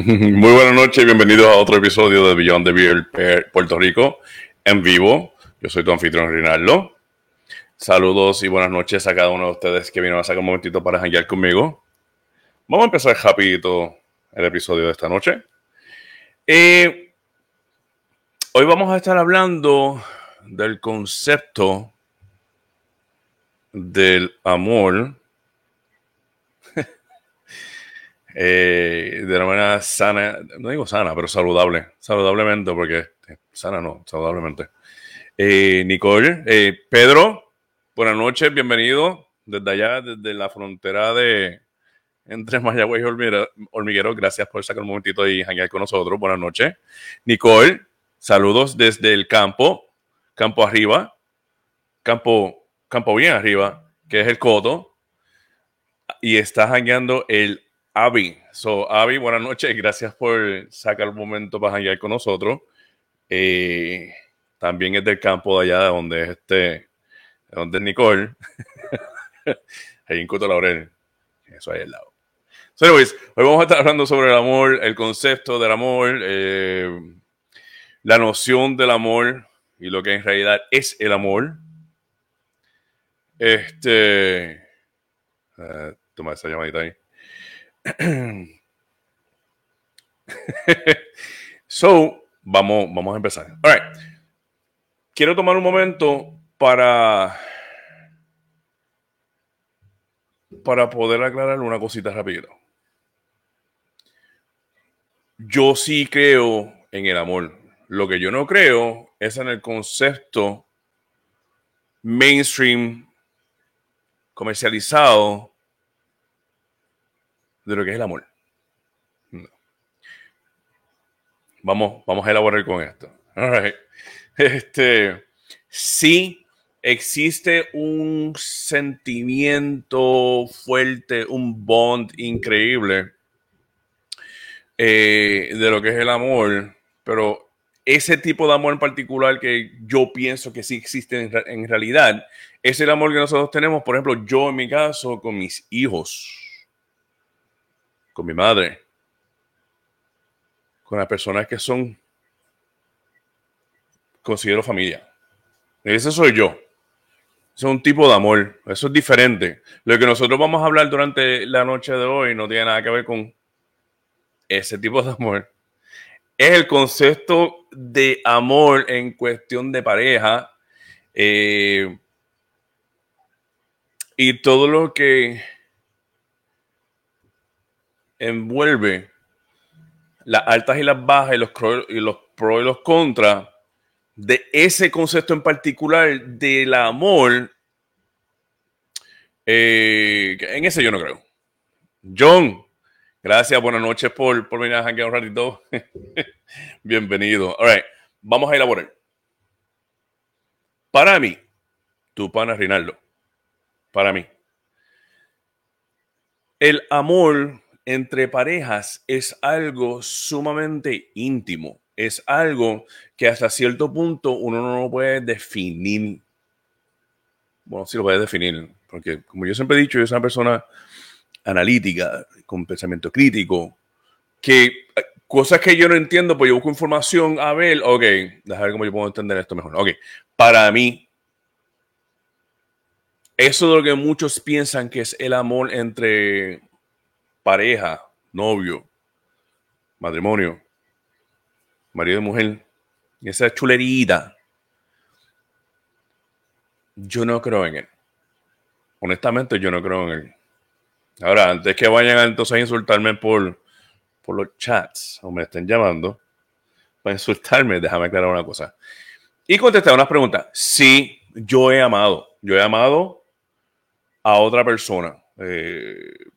Muy buenas noches, bienvenidos a otro episodio de Beyond the Beer Puerto Rico en vivo. Yo soy tu anfitrión Rinaldo. Saludos y buenas noches a cada uno de ustedes que vino a sacar un momentito para janguear conmigo. Vamos a empezar rapidito el episodio de esta noche. Eh, hoy vamos a estar hablando del concepto del amor eh, de una manera sana, no digo sana, pero saludable, saludablemente, porque eh, sana no, saludablemente. Eh, Nicole, Pedro, buenas noches, bienvenido desde allá, desde la frontera de entre Mayagüez y Hormiguero. Gracias por sacar un momentito y hangar con nosotros. Buenas noches. Nicole, saludos desde el campo, campo arriba, campo, campo bien arriba, que es el Coto. Y está hangueando el Avi. So, Avi, buenas noches. Gracias por sacar un momento para hangar con nosotros. Eh, también es del campo de allá donde es este, donde es Nicole. ahí en Coto Laurel. Eso ahí al lado. So, anyways, hoy vamos a estar hablando sobre el amor, el concepto del amor, eh, la noción del amor y lo que en realidad es el amor. Este. Uh, toma esa llamadita ahí. so, vamos, vamos a empezar. All right. Quiero tomar un momento para para poder aclarar una cosita rápido. Yo sí creo en el amor. Lo que yo no creo es en el concepto mainstream comercializado de lo que es el amor. Vamos, vamos a elaborar con esto. Este, sí existe un sentimiento fuerte, un bond increíble eh, de lo que es el amor, pero ese tipo de amor en particular que yo pienso que sí existe en, en realidad, es el amor que nosotros tenemos, por ejemplo, yo en mi caso con mis hijos con mi madre, con las personas que son, considero familia. Ese soy yo. Es un tipo de amor. Eso es diferente. Lo que nosotros vamos a hablar durante la noche de hoy no tiene nada que ver con ese tipo de amor. Es el concepto de amor en cuestión de pareja. Eh, y todo lo que envuelve las altas y las bajas y los, pros y los contras de ese concepto en particular del amor, eh, en ese yo no creo. John, gracias, buenas noches por, por venir a janguear un ratito. Bienvenido. All right, vamos a elaborar. Para mí, tu pana Rinaldo, para mí, el amor entre parejas es algo sumamente íntimo, es algo que hasta cierto punto uno no lo puede definir. Bueno, sí lo puede definir, porque como yo siempre he dicho, yo soy una persona analítica, con pensamiento crítico, que eh, cosas que yo no entiendo, pues yo busco información a ver, ok, déjame ver cómo yo puedo entender esto mejor. Ok, para mí, eso es lo que muchos piensan que es el amor entre pareja, novio, matrimonio, marido y mujer, y esa chulerita, yo no creo en él. Honestamente, yo no creo en él. Ahora, antes que vayan entonces a insultarme por, por los chats o me estén llamando para insultarme, déjame aclarar una cosa. Y contestar una pregunta. Sí, yo he amado. Yo he amado a otra persona. Eh,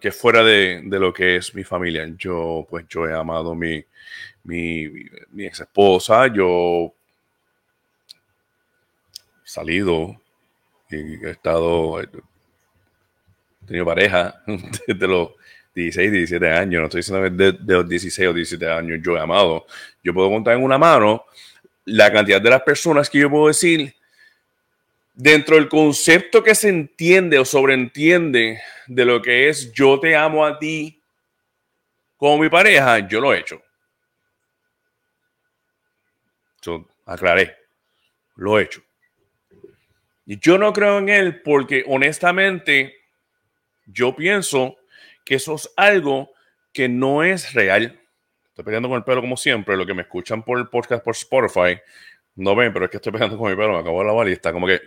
que, fuera de, lo que es mi familia. Yo, pues, yo he amado mi, mi, mi ex esposa, yo he salido y he estado, he tenido pareja desde los 16, 17 años, no estoy diciendo de, de los 16 o 17 años yo he amado. Yo puedo contar en una mano la cantidad de las personas que yo puedo decir dentro del concepto que se entiende o sobreentiende de lo que es yo te amo a ti, Como mi pareja, yo lo he hecho. Yo aclaré. Lo he hecho. Y yo no creo en él porque honestamente yo pienso que eso es algo que no es real. Estoy peleando con el pelo como siempre. Lo que me escuchan por el podcast por Spotify no ven, pero es que estoy peleando con mi pelo. Me acabo de lavar y está como que.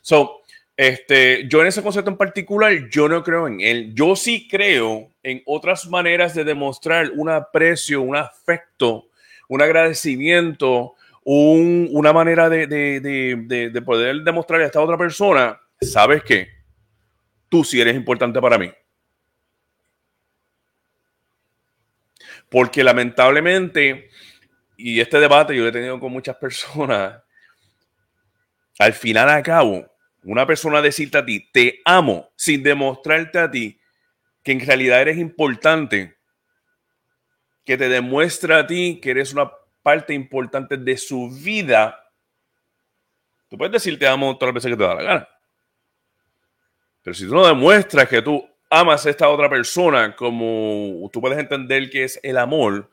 So, este, yo en ese concepto en particular, yo no creo en él. Yo sí creo en otras maneras de demostrar un aprecio, un afecto, un agradecimiento, una manera de, de, de, poder demostrarle a esta otra persona, ¿sabes qué? Tú sí eres importante para mí. Porque lamentablemente, y este debate yo lo he tenido con muchas personas, al final a cabo, una persona decirte a ti, te amo, sin demostrarte a ti que en realidad eres importante, que te demuestra a ti que eres una parte importante de su vida, tú puedes decir te amo todas las veces que te da la gana. Pero si tú no demuestras que tú amas a esta otra persona como tú puedes entender que es el amor,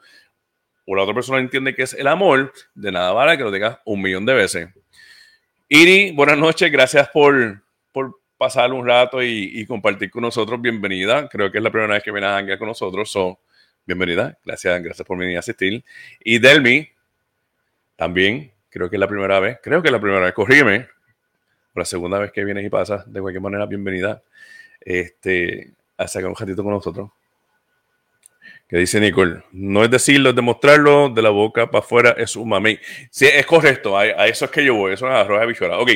o la otra persona entiende que es el amor, de nada vale que lo digas un millón de veces. Iri, buenas noches, gracias por, por pasar un rato y, compartir con nosotros. Bienvenida, creo que es la primera vez que vienes a con nosotros, so, bienvenida, gracias, gracias por venir a asistir. Y Delmi, también, creo que es la primera vez, creo que es la primera vez, corrígeme, por la segunda vez que vienes y pasas, de cualquier manera, bienvenida este, a sacar un ratito con nosotros. Que dice Nicole, no es decirlo, es demostrarlo de la boca para afuera, es un mami. Sí, es correcto, a, eso es que yo voy, eso es arroz de bichuela. Ok.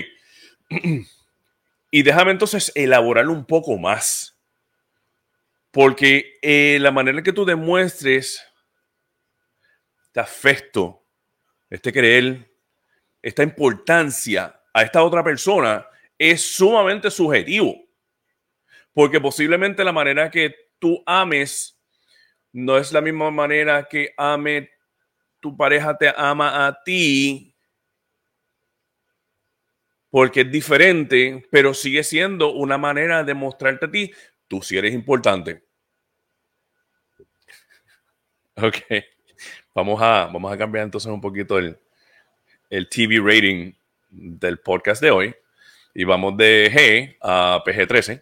y déjame entonces elaborarlo un poco más. Porque eh, la manera en que tú demuestres este afecto, este creer, esta importancia a esta otra persona es sumamente subjetivo. Porque posiblemente la manera que tú ames no es la misma manera que ame tu pareja te ama a ti, porque es diferente, pero sigue siendo una manera de mostrarte a ti, tú sí eres importante. Ok, vamos a, vamos a cambiar entonces un poquito el, el TV rating del podcast de hoy y vamos de G a PG13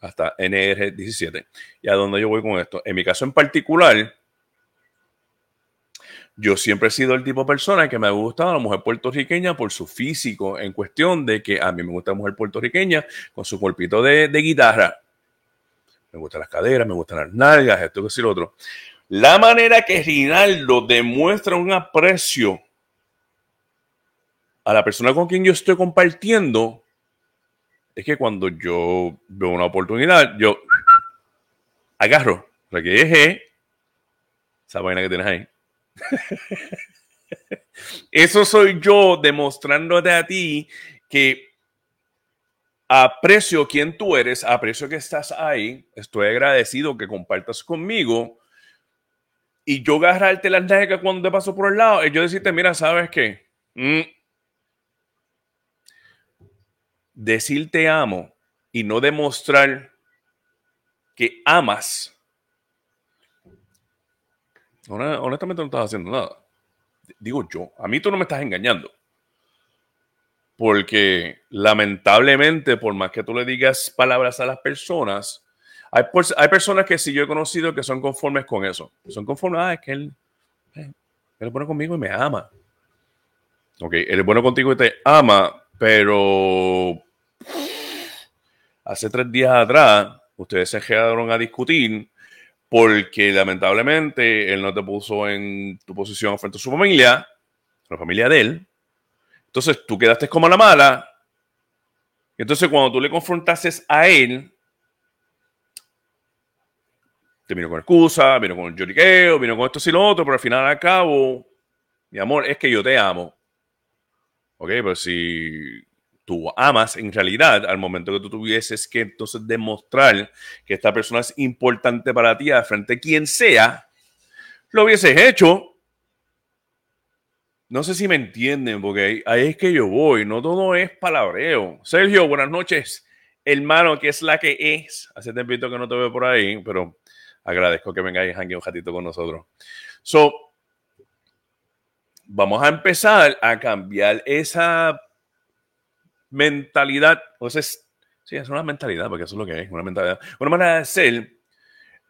hasta NR17. ¿Y a dónde yo voy con esto? En mi caso en particular, yo siempre he sido el tipo de persona que me ha gustado la mujer puertorriqueña por su físico, en cuestión de que a mí me gusta la mujer puertorriqueña con su cuerpito de, guitarra. Me gustan las caderas, me gustan las nalgas, esto, que es lo otro. La manera que Rinaldo demuestra un aprecio a la persona con quien yo estoy compartiendo es que cuando yo veo una oportunidad, yo agarro la que es esa vaina que tienes ahí. Eso soy yo demostrándote a ti que aprecio quién tú eres, aprecio que estás ahí, estoy agradecido que compartas conmigo y yo agarrarte las nalgas cuando te paso por el lado y yo decirte, mira, ¿sabes qué? Mm, decir te amo y no demostrar que amas, honestamente no estás haciendo nada. Digo yo, a mí tú no me estás engañando. Porque lamentablemente, por más que tú le digas palabras a las personas, hay, hay personas que sí yo he conocido que son conformes con eso. Son conformes, ah, es que él, eh, él es bueno conmigo y me ama. Ok, él es bueno contigo y te ama, pero hace tres días atrás ustedes se quedaron a discutir porque lamentablemente él no te puso en tu posición frente a su familia, la familia de él. Entonces tú quedaste como la mala. Entonces cuando tú le confrontases a él, te vino con excusa, vino con lloriqueo, vino con esto y lo otro, pero al final al cabo, mi amor, es que yo te amo. Ok, pero si tú amas en realidad al momento que tú tuvieses que entonces demostrar que esta persona es importante para ti a frente de quien sea, lo hubieses hecho. No sé si me entienden, porque ahí es que yo voy, no todo es palabreo. Sergio, buenas noches, hermano, que es la que es. Hace tiempo que no te veo por ahí, pero agradezco que vengáis aquí un ratito con nosotros. So, vamos a empezar a cambiar esa mentalidad. O sea, sí, es una mentalidad, porque eso es lo que es, una mentalidad. Una manera de ser,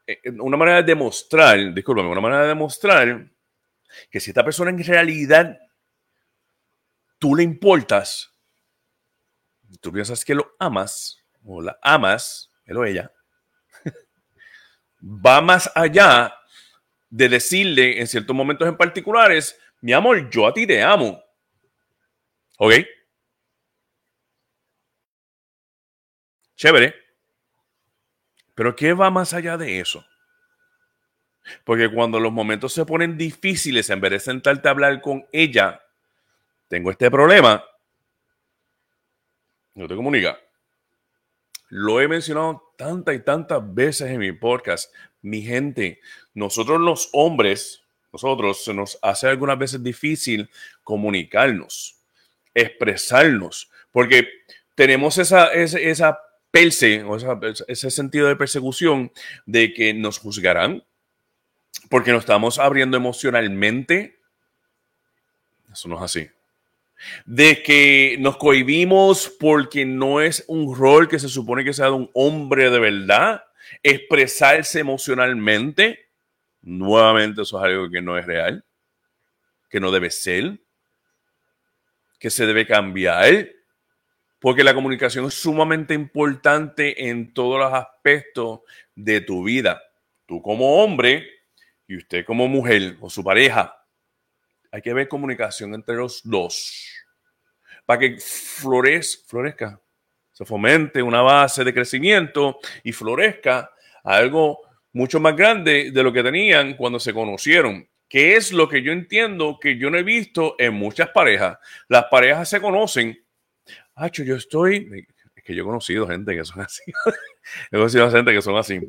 eh, una manera de demostrar, discúlpame, una manera de demostrar que si esta persona en realidad tú le importas, tú piensas que lo amas o la amas, él o ella, va más allá de decirle en ciertos momentos en particulares, mi amor, yo a ti te amo. ¿Ok? Chévere. Pero ¿qué va más allá de eso? Porque cuando los momentos se ponen difíciles, en vez de sentarte a hablar con ella, tengo este problema, no te comunica. Lo he mencionado tantas y tantas veces en mi podcast. Mi gente, nosotros los hombres, nosotros se nos hace algunas veces difícil comunicarnos, expresarnos, porque tenemos esa, esa, esa perse, o ese sentido de persecución de que nos juzgarán porque nos estamos abriendo emocionalmente. Eso no es así de que nos cohibimos porque no es un rol que se supone que sea de un hombre de verdad, expresarse emocionalmente, nuevamente eso es algo que no es real, que no debe ser, que se debe cambiar, porque la comunicación es sumamente importante en todos los aspectos de tu vida. Tú como hombre y usted como mujer o su pareja hay que ver comunicación entre los dos para que florezca, se fomente una base de crecimiento y florezca algo mucho más grande de lo que tenían cuando se conocieron. Que es lo que yo entiendo que yo no he visto en muchas parejas. Las parejas se conocen. Hacho, yo estoy. Es que yo he conocido gente que son así. he conocido gente que son así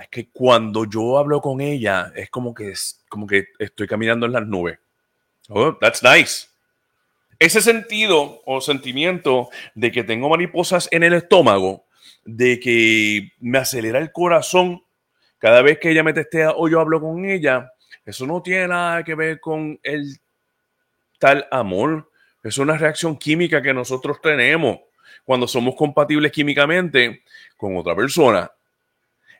es que cuando yo hablo con ella es como que es como que estoy caminando en las nubes. Oh, that's nice. Ese sentido o sentimiento de que tengo mariposas en el estómago, de que me acelera el corazón cada vez que ella me testea o yo hablo con ella, eso no tiene nada que ver con el tal amor. Es una reacción química que nosotros tenemos cuando somos compatibles químicamente con otra persona.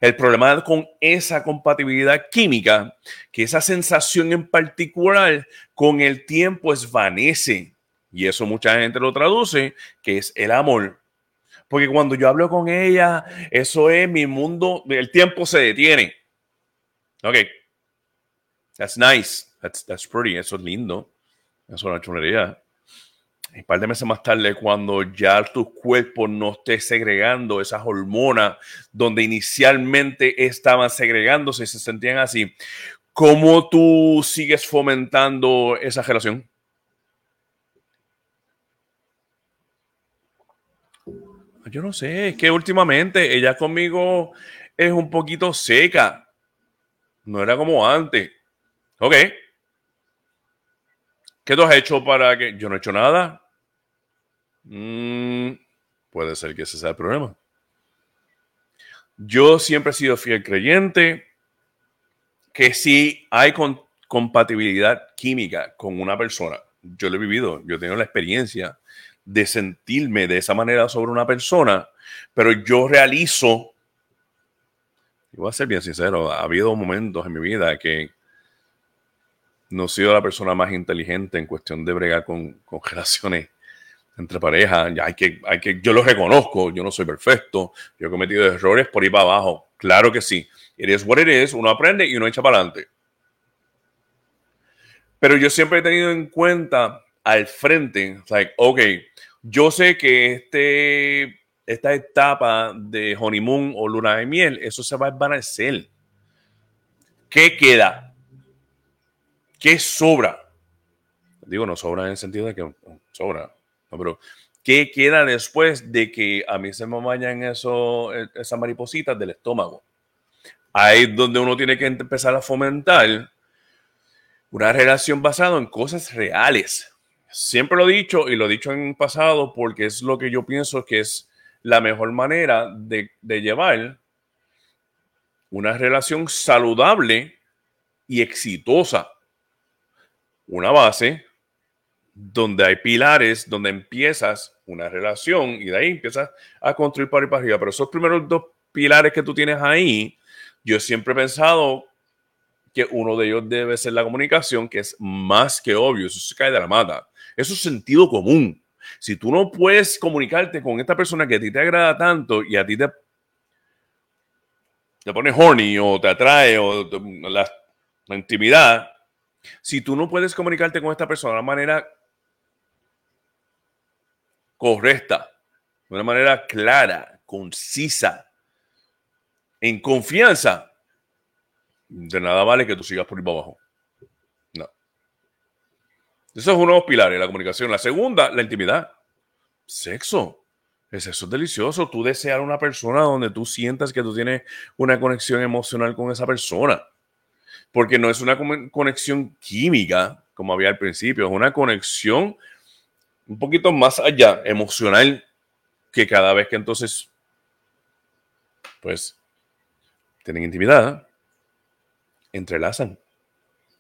El problema con esa compatibilidad química, que esa sensación en particular con el tiempo esvanece. Y eso mucha gente lo traduce, que es el amor. Porque cuando yo hablo con ella, eso es mi mundo, el tiempo se detiene. Ok. That's nice. That's, that's pretty. Eso es lindo. Eso es una chulería un par de meses más tarde, cuando ya tu cuerpo no esté segregando esas hormonas donde inicialmente estaban segregándose y se sentían así, ¿cómo tú sigues fomentando esa relación? Yo no sé, es que últimamente ella conmigo es un poquito seca. No era como antes. Ok. ¿Qué tú has hecho para que yo no he hecho nada? Mm, puede ser que ese sea el problema. Yo siempre he sido fiel creyente que si hay compatibilidad química con una persona, yo lo he vivido, yo he tenido la experiencia de sentirme de esa manera sobre una persona, pero yo realizo, y voy a ser bien sincero, ha habido momentos en mi vida que no he sido la persona más inteligente en cuestión de bregar con, con relaciones entre parejas. Ya hay que, hay que, yo lo reconozco, yo no soy perfecto, yo he cometido errores por ir para abajo. Claro que sí. Eres what it is, uno aprende y uno echa para adelante. Pero yo siempre he tenido en cuenta al frente, like, ok, yo sé que este, esta etapa de honeymoon o luna de miel, eso se va a desvanecer. ¿Qué queda? ¿Qué sobra? Digo, no sobra en el sentido de que sobra. Pero ¿qué queda después de que a mí se me vayan eso, esas maripositas del estómago? Ahí es donde uno tiene que empezar a fomentar una relación basada en cosas reales. Siempre lo he dicho y lo he dicho en pasado porque es lo que yo pienso que es la mejor manera de, de llevar una relación saludable y exitosa. Una base donde hay pilares, donde empiezas una relación y de ahí empiezas a construir para ir para arriba. Pero esos primeros dos pilares que tú tienes ahí, yo siempre he pensado que uno de ellos debe ser la comunicación, que es más que obvio, eso se cae de la mata. Eso es sentido común. Si tú no puedes comunicarte con esta persona que a ti te agrada tanto y a ti te, te pone horny o te atrae o la, la intimidad, si tú no puedes comunicarte con esta persona de una manera correcta, de una manera clara, concisa, en confianza, de nada vale que tú sigas por abajo. No. Eso es uno de los pilares, la comunicación. La segunda, la intimidad. Sexo. El sexo es delicioso. Tú desear una persona donde tú sientas que tú tienes una conexión emocional con esa persona. Porque no es una conexión química, como había al principio, es una conexión un poquito más allá, emocional, que cada vez que entonces, pues, tienen intimidad, entrelazan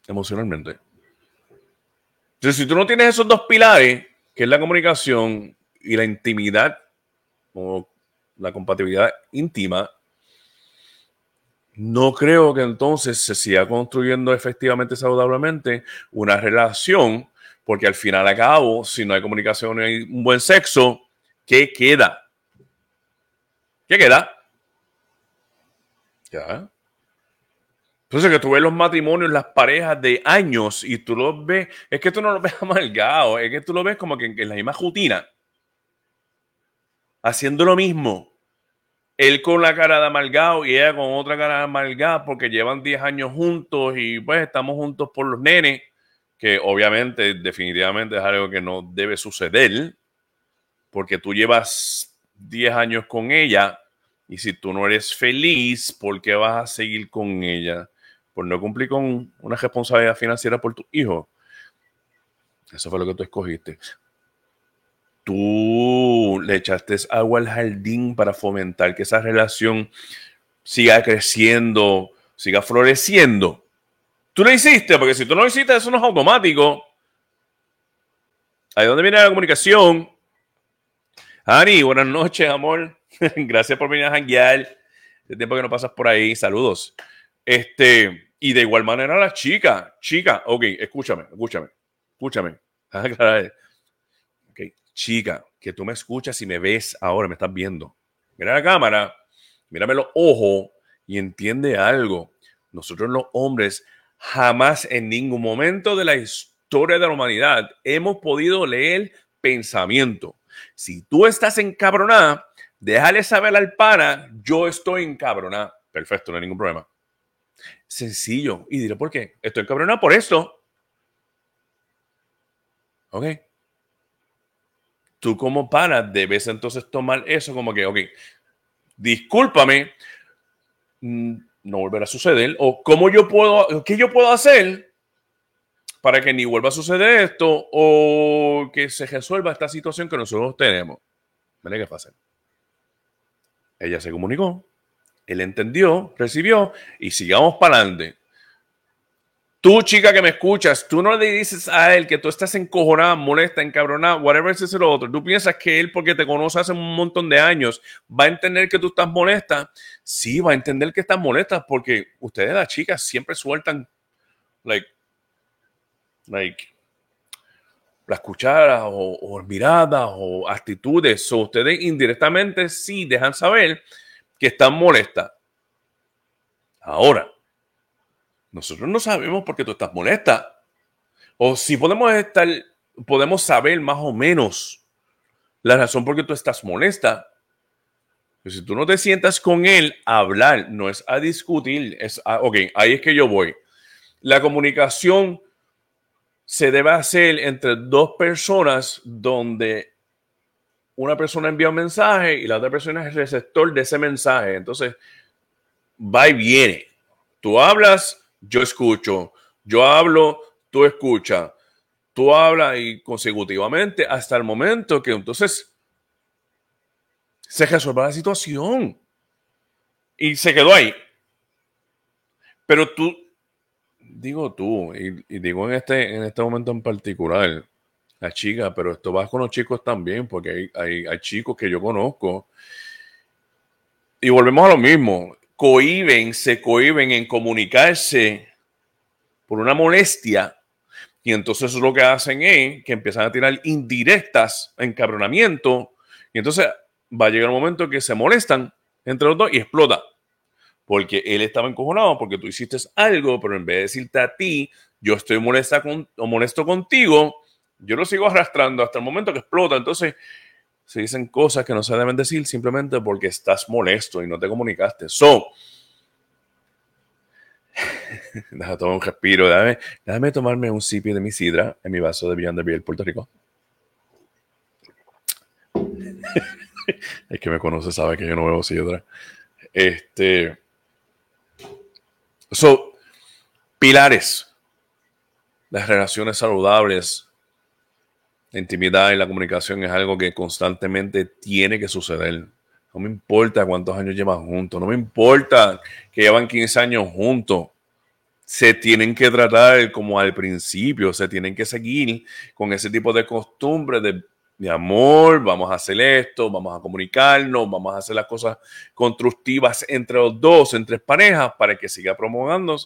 emocionalmente. Entonces, si tú no tienes esos dos pilares, que es la comunicación y la intimidad o la compatibilidad íntima, no creo que entonces se siga construyendo efectivamente saludablemente una relación, porque al final a cabo, si no hay comunicación y hay un buen sexo, ¿qué queda? ¿Qué queda? Ya. Entonces, que tú ves los matrimonios, las parejas de años y tú los ves, es que tú no los ves amargados, es que tú lo ves como que en la misma rutina, haciendo lo mismo. Él con la cara de amargado y ella con otra cara de amargada porque llevan 10 años juntos y pues estamos juntos por los nenes, que obviamente, definitivamente es algo que no debe suceder, porque tú llevas 10 años con ella y si tú no eres feliz, ¿por qué vas a seguir con ella? por no cumplir con una responsabilidad financiera por tu hijo. Eso fue lo que tú escogiste. Tú le echaste agua al jardín para fomentar que esa relación siga creciendo, siga floreciendo. Tú lo hiciste, porque si tú no lo hiciste, eso no es automático. Ahí donde viene la comunicación. Ani, buenas noches, amor. Gracias por venir a janguear. El tiempo que no pasas por ahí. Saludos. Este, y de igual manera la chica, chica, ok, escúchame, escúchame, escúchame. Chica, que tú me escuchas y me ves ahora, me estás viendo. Mira la cámara, mírame los ojos y entiende algo. Nosotros los hombres jamás en ningún momento de la historia de la humanidad hemos podido leer pensamiento. Si tú estás encabronada, déjale saber al pana, yo estoy encabronada. Perfecto, no hay ningún problema. Sencillo. Y diré por qué. Estoy encabronado por esto. Ok. Tú como pana debes entonces tomar eso como que, ok, discúlpame, mm, no volverá a suceder. O cómo yo puedo, qué yo puedo hacer para que ni vuelva a suceder esto o que se resuelva esta situación que nosotros tenemos. Mira qué fácil. Ella se comunicó, él entendió, recibió y sigamos para adelante. Tú, chica que me escuchas, tú no le dices a él que tú estás encojonada, molesta, encabronada, whatever es lo otro. Tú piensas que él, porque te conoce hace un montón de años, va a entender que tú estás molesta. Sí, va a entender que estás molesta porque ustedes, las chicas, siempre sueltan, like, like, las cucharas o, o miradas o actitudes. O ustedes indirectamente sí dejan saber que están molestas. Ahora, nosotros no sabemos por qué tú estás molesta. O si podemos estar, podemos saber más o menos la razón por qué tú estás molesta. Pero si tú no te sientas con él a hablar, no es a discutir, es a, ok, ahí es que yo voy. La comunicación se debe hacer entre dos personas donde una persona envía un mensaje y la otra persona es el receptor de ese mensaje. Entonces, va y viene. Tú hablas, yo escucho. Yo hablo, tú escuchas. Tú hablas y consecutivamente hasta el momento que entonces se resuelva la situación. Y se quedó ahí. Pero tú, digo tú, y, digo en este, en este momento en particular, la chica, pero esto va con los chicos también, porque hay, hay, chicos que yo conozco. Y volvemos a lo mismo, cohiben, se cohiben en comunicarse por una molestia y entonces lo que hacen es que empiezan a tirar indirectas, encabronamiento, y entonces va a llegar un momento que se molestan entre los dos y explota. Porque él estaba encojonado porque tú hiciste algo, pero en vez de decirte a ti, yo estoy molesta con, o molesto contigo, yo lo sigo arrastrando hasta el momento que explota. Entonces se dicen cosas que no se deben decir simplemente porque estás molesto y no te comunicaste. So, déjame tomar un respiro, déjame, déjame, tomarme un sipi de mi sidra en mi vaso de Beyond the Puerto Rico. es que me conoce, sabe que yo no bebo sidra. Este. So, pilares. Las relaciones saludables, la intimidad y la comunicación es algo que constantemente tiene que suceder. No me importa cuántos años llevan juntos, no me importa que llevan 15 años juntos. Se tienen que tratar como al principio, se tienen que seguir con ese tipo de costumbres de, amor, vamos a hacer esto, vamos a comunicarnos, vamos a hacer las cosas constructivas entre los dos, entre parejas, para que siga promoviendo,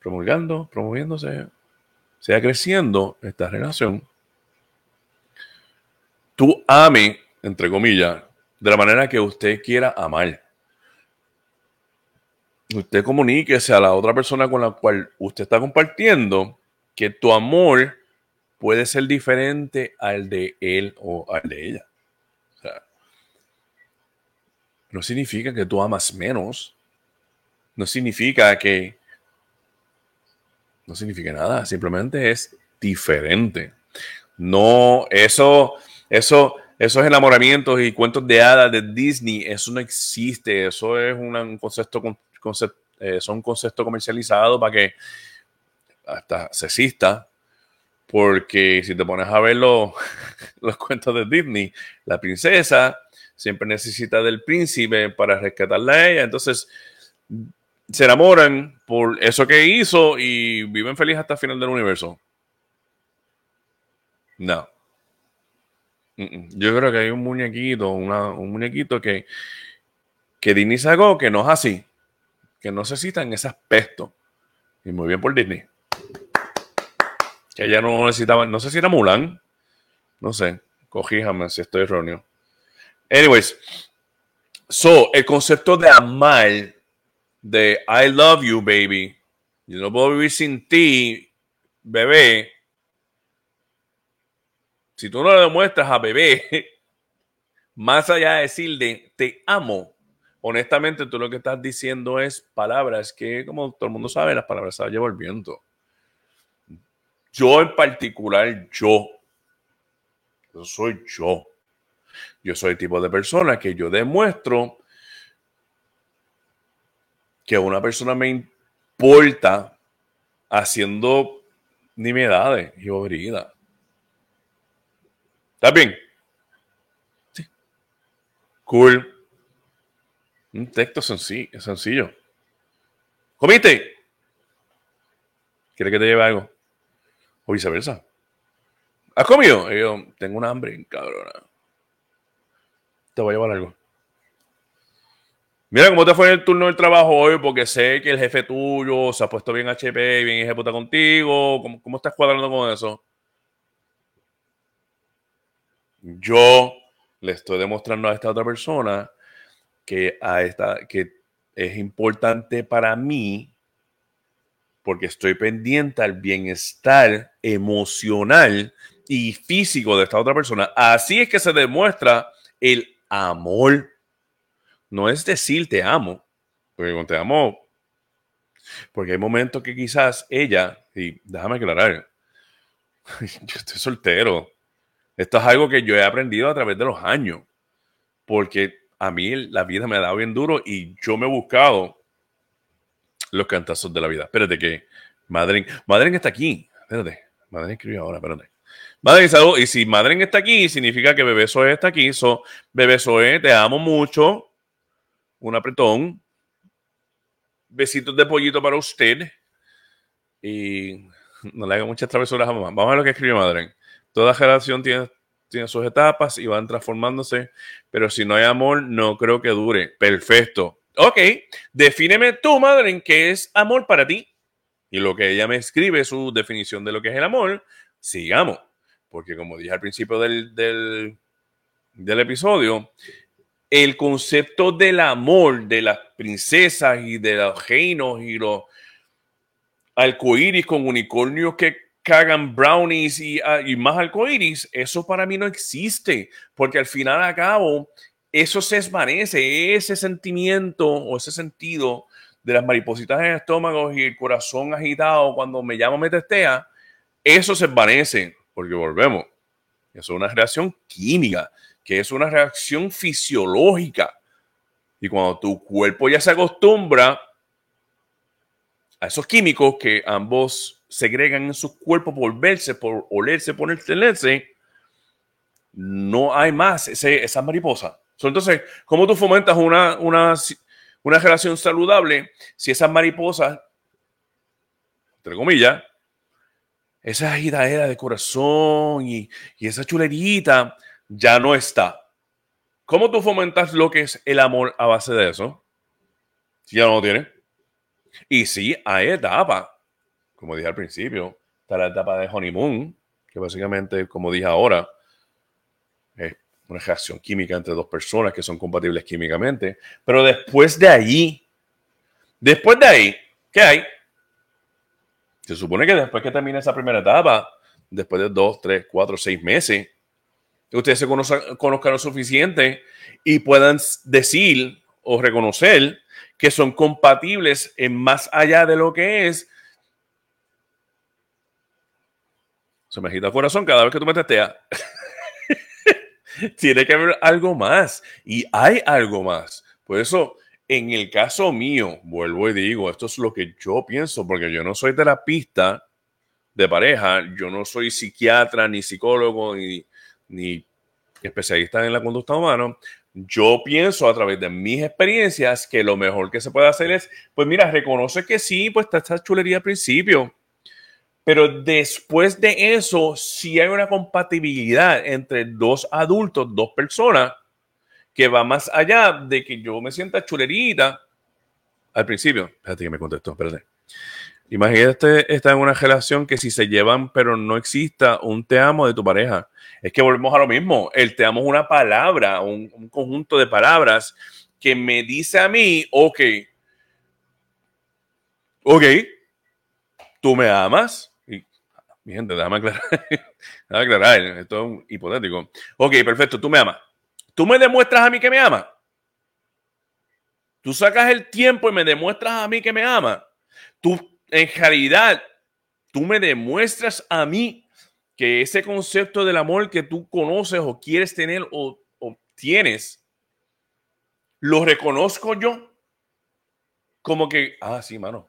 promulgando, promoviéndose, sea creciendo esta relación. Tú ame entre comillas, de la manera que usted quiera amar. Usted comuníquese a la otra persona con la cual usted está compartiendo que tu amor puede ser diferente al de él o al de ella. no significa que tú amas menos. No significa que... No significa nada. Simplemente es diferente. No, eso, eso, esos enamoramientos y cuentos de hadas de Disney, eso no existe. Eso es un concepto, concepto eh, son conceptos para que hasta sexista, porque si te pones a ver los cuentos de Disney, la princesa siempre necesita del príncipe para rescatarla a ella. Entonces se enamoran por eso que hizo y viven felices hasta el final del universo. No. Yo creo que hay un muñequito, un muñequito que, que Disney sacó que no es así, que no se en ese aspecto. Y muy bien por Disney. Que ella no necesitaba, no sé si era Mulan, no sé, cojíjame si estoy erróneo. Anyways, so, el concepto de amar, de I love you, baby, yo no puedo vivir sin ti, bebé, si tú no le demuestras a bebé, más allá de decirle te amo, honestamente tú lo que estás diciendo es palabras que, como todo el mundo sabe, las palabras se llevan el viento. Yo en particular, yo, yo soy yo. Yo soy el tipo de persona que yo demuestro que una persona me importa haciendo nimiedades y boberías. ¿Estás bien? Sí. Cool. Un texto sencillo. sencillo. ¿Comiste? ¿Quieres que te lleve algo? O viceversa. ¿Has comido? yo tengo un hambre, cabrona. Te voy a llevar algo. Mira cómo te fue en el turno del trabajo hoy, porque sé que el jefe tuyo se ha puesto bien HP, bien ejecuta contigo. ¿Cómo, cómo estás cuadrando con eso? yo le estoy demostrando a esta otra persona que, a esta, que es importante para mí porque estoy pendiente al bienestar emocional y físico de esta otra persona. Así es que se demuestra el amor. No es decir te amo, porque te amo, porque hay momentos que quizás ella, y déjame aclarar, yo estoy soltero, esto es algo que yo he aprendido a través de los años, porque a mí la vida me ha dado bien duro y yo me he buscado los cantazos de la vida. Espérate que Madren, Madren está aquí. Espérate, Madren escribió ahora, espérate. Madren, salud. Y si Madren está aquí, significa que Bebé Zoe está aquí. So, Bebé Zoe, te amo mucho. Un apretón. besitos de pollito para usted. Y no le haga muchas travesuras a mamá. Vamos a ver lo que escribe Madre. Toda relación tiene, tiene sus etapas y van transformándose, pero si no hay amor, no creo que dure. Perfecto. Ok, defíneme tú, Madre, qué es amor para ti. Y lo que ella me escribe, su definición de lo que es el amor, sigamos. Porque como dije al principio del, del episodio, el concepto del amor de las princesas y de los reinos y los arcoíris con unicornios que cagan brownies y, ah, y más arcoíris, eso para mí no existe, porque al final a cabo eso se desvanece, ese sentimiento o ese sentido de las maripositas en el estómago y el corazón agitado cuando me llamo me testea, eso se desvanece, porque volvemos. Eso es una reacción química, que es una reacción fisiológica. Y cuando tu cuerpo ya se acostumbra a esos químicos que ambos segregan en su cuerpo por verse, por olerse, por tenerse, no hay más ese, esa mariposa. Entonces, ¿cómo tú fomentas una, una, una relación saludable si esas mariposas, entre comillas, esa agitadera de corazón y, y esa chulerita ya no está? ¿Cómo tú fomentas lo que es el amor a base de eso? Si ya no lo tienes. Y sí, hay etapa. Como dije al principio, está la etapa de honeymoon, que básicamente, como dije ahora, es una reacción química entre dos personas que son compatibles químicamente. Pero después de ahí, después de ahí, ¿qué hay? Se supone que después que termine esa primera etapa, después de dos, tres, cuatro, seis meses, ustedes se conozcan, conozcan lo suficiente y puedan decir o reconocer que son compatibles en más allá de lo que es. Se me agita el corazón cada vez que tú me testeas. Tiene que haber algo más. Y hay algo más. Por eso, en el caso mío, vuelvo y digo, esto es lo que yo pienso, porque yo no soy terapista de pareja, yo no soy psiquiatra, ni psicólogo, ni, ni especialista en la conducta humana yo pienso a través de mis experiencias que lo mejor que se puede hacer es, pues mira, reconoce que sí, pues está esta chulería al principio, pero después de eso, si hay una compatibilidad entre dos adultos, dos personas, que va más allá de que yo me sienta chulerita al principio. Espérate que me contestó, espérate. Imagínate estar en una relación que si se llevan, pero no exista un te amo de tu pareja es que volvemos a lo mismo. El te amo es una palabra, un, conjunto de palabras que me dice a mí, ok, ok, tú me amas. Y, mi gente, déjame aclarar, déjame aclarar, esto es hipotético. Ok, perfecto, tú me amas. Tú me demuestras a mí que me amas. Tú sacas el tiempo y me demuestras a mí que me amas. Tú, en realidad, tú me demuestras a mí que ese concepto del amor que tú conoces o quieres tener o, tienes, lo reconozco yo como que, ah, sí, mano,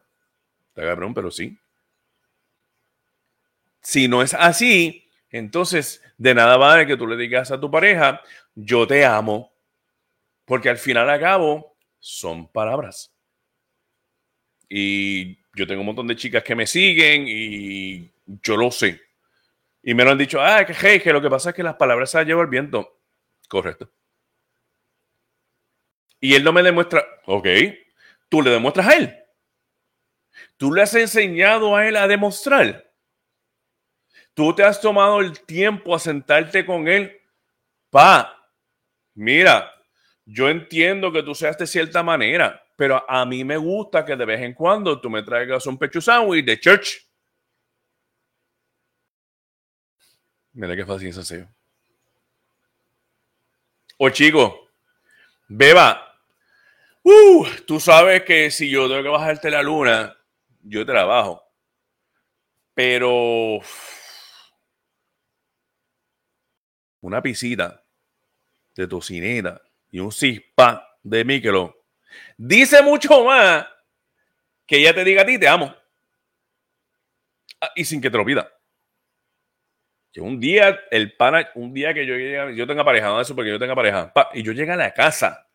está cabrón, pero sí. Si no es así, entonces de nada vale que tú le digas a tu pareja, yo te amo, porque al final a cabo son palabras. Y yo tengo un montón de chicas que me siguen y yo lo sé. Y me lo han dicho, ah, que hey, que lo que pasa es que las palabras se las lleva el viento. Correcto. Y él no me demuestra, ok, tú le demuestras a él. Tú le has enseñado a él a demostrar. Tú te has tomado el tiempo a sentarte con él. Pa, mira, yo entiendo que tú seas de cierta manera, pero a mí me gusta que de vez en cuando tú me traigas un pecho sandwich de church. Mira qué fácil es así. O chico, beba. Uh, tú sabes que si yo tengo que bajarte la luna, yo trabajo. Pero una pisita de tocineta y un cispa de Míquelo dice mucho más que ella te diga a ti te amo. Ah, y sin que te lo pida que un día, el pana, un día que yo yo tenga pareja, eso porque yo tenga pareja, y yo llegue a la casa,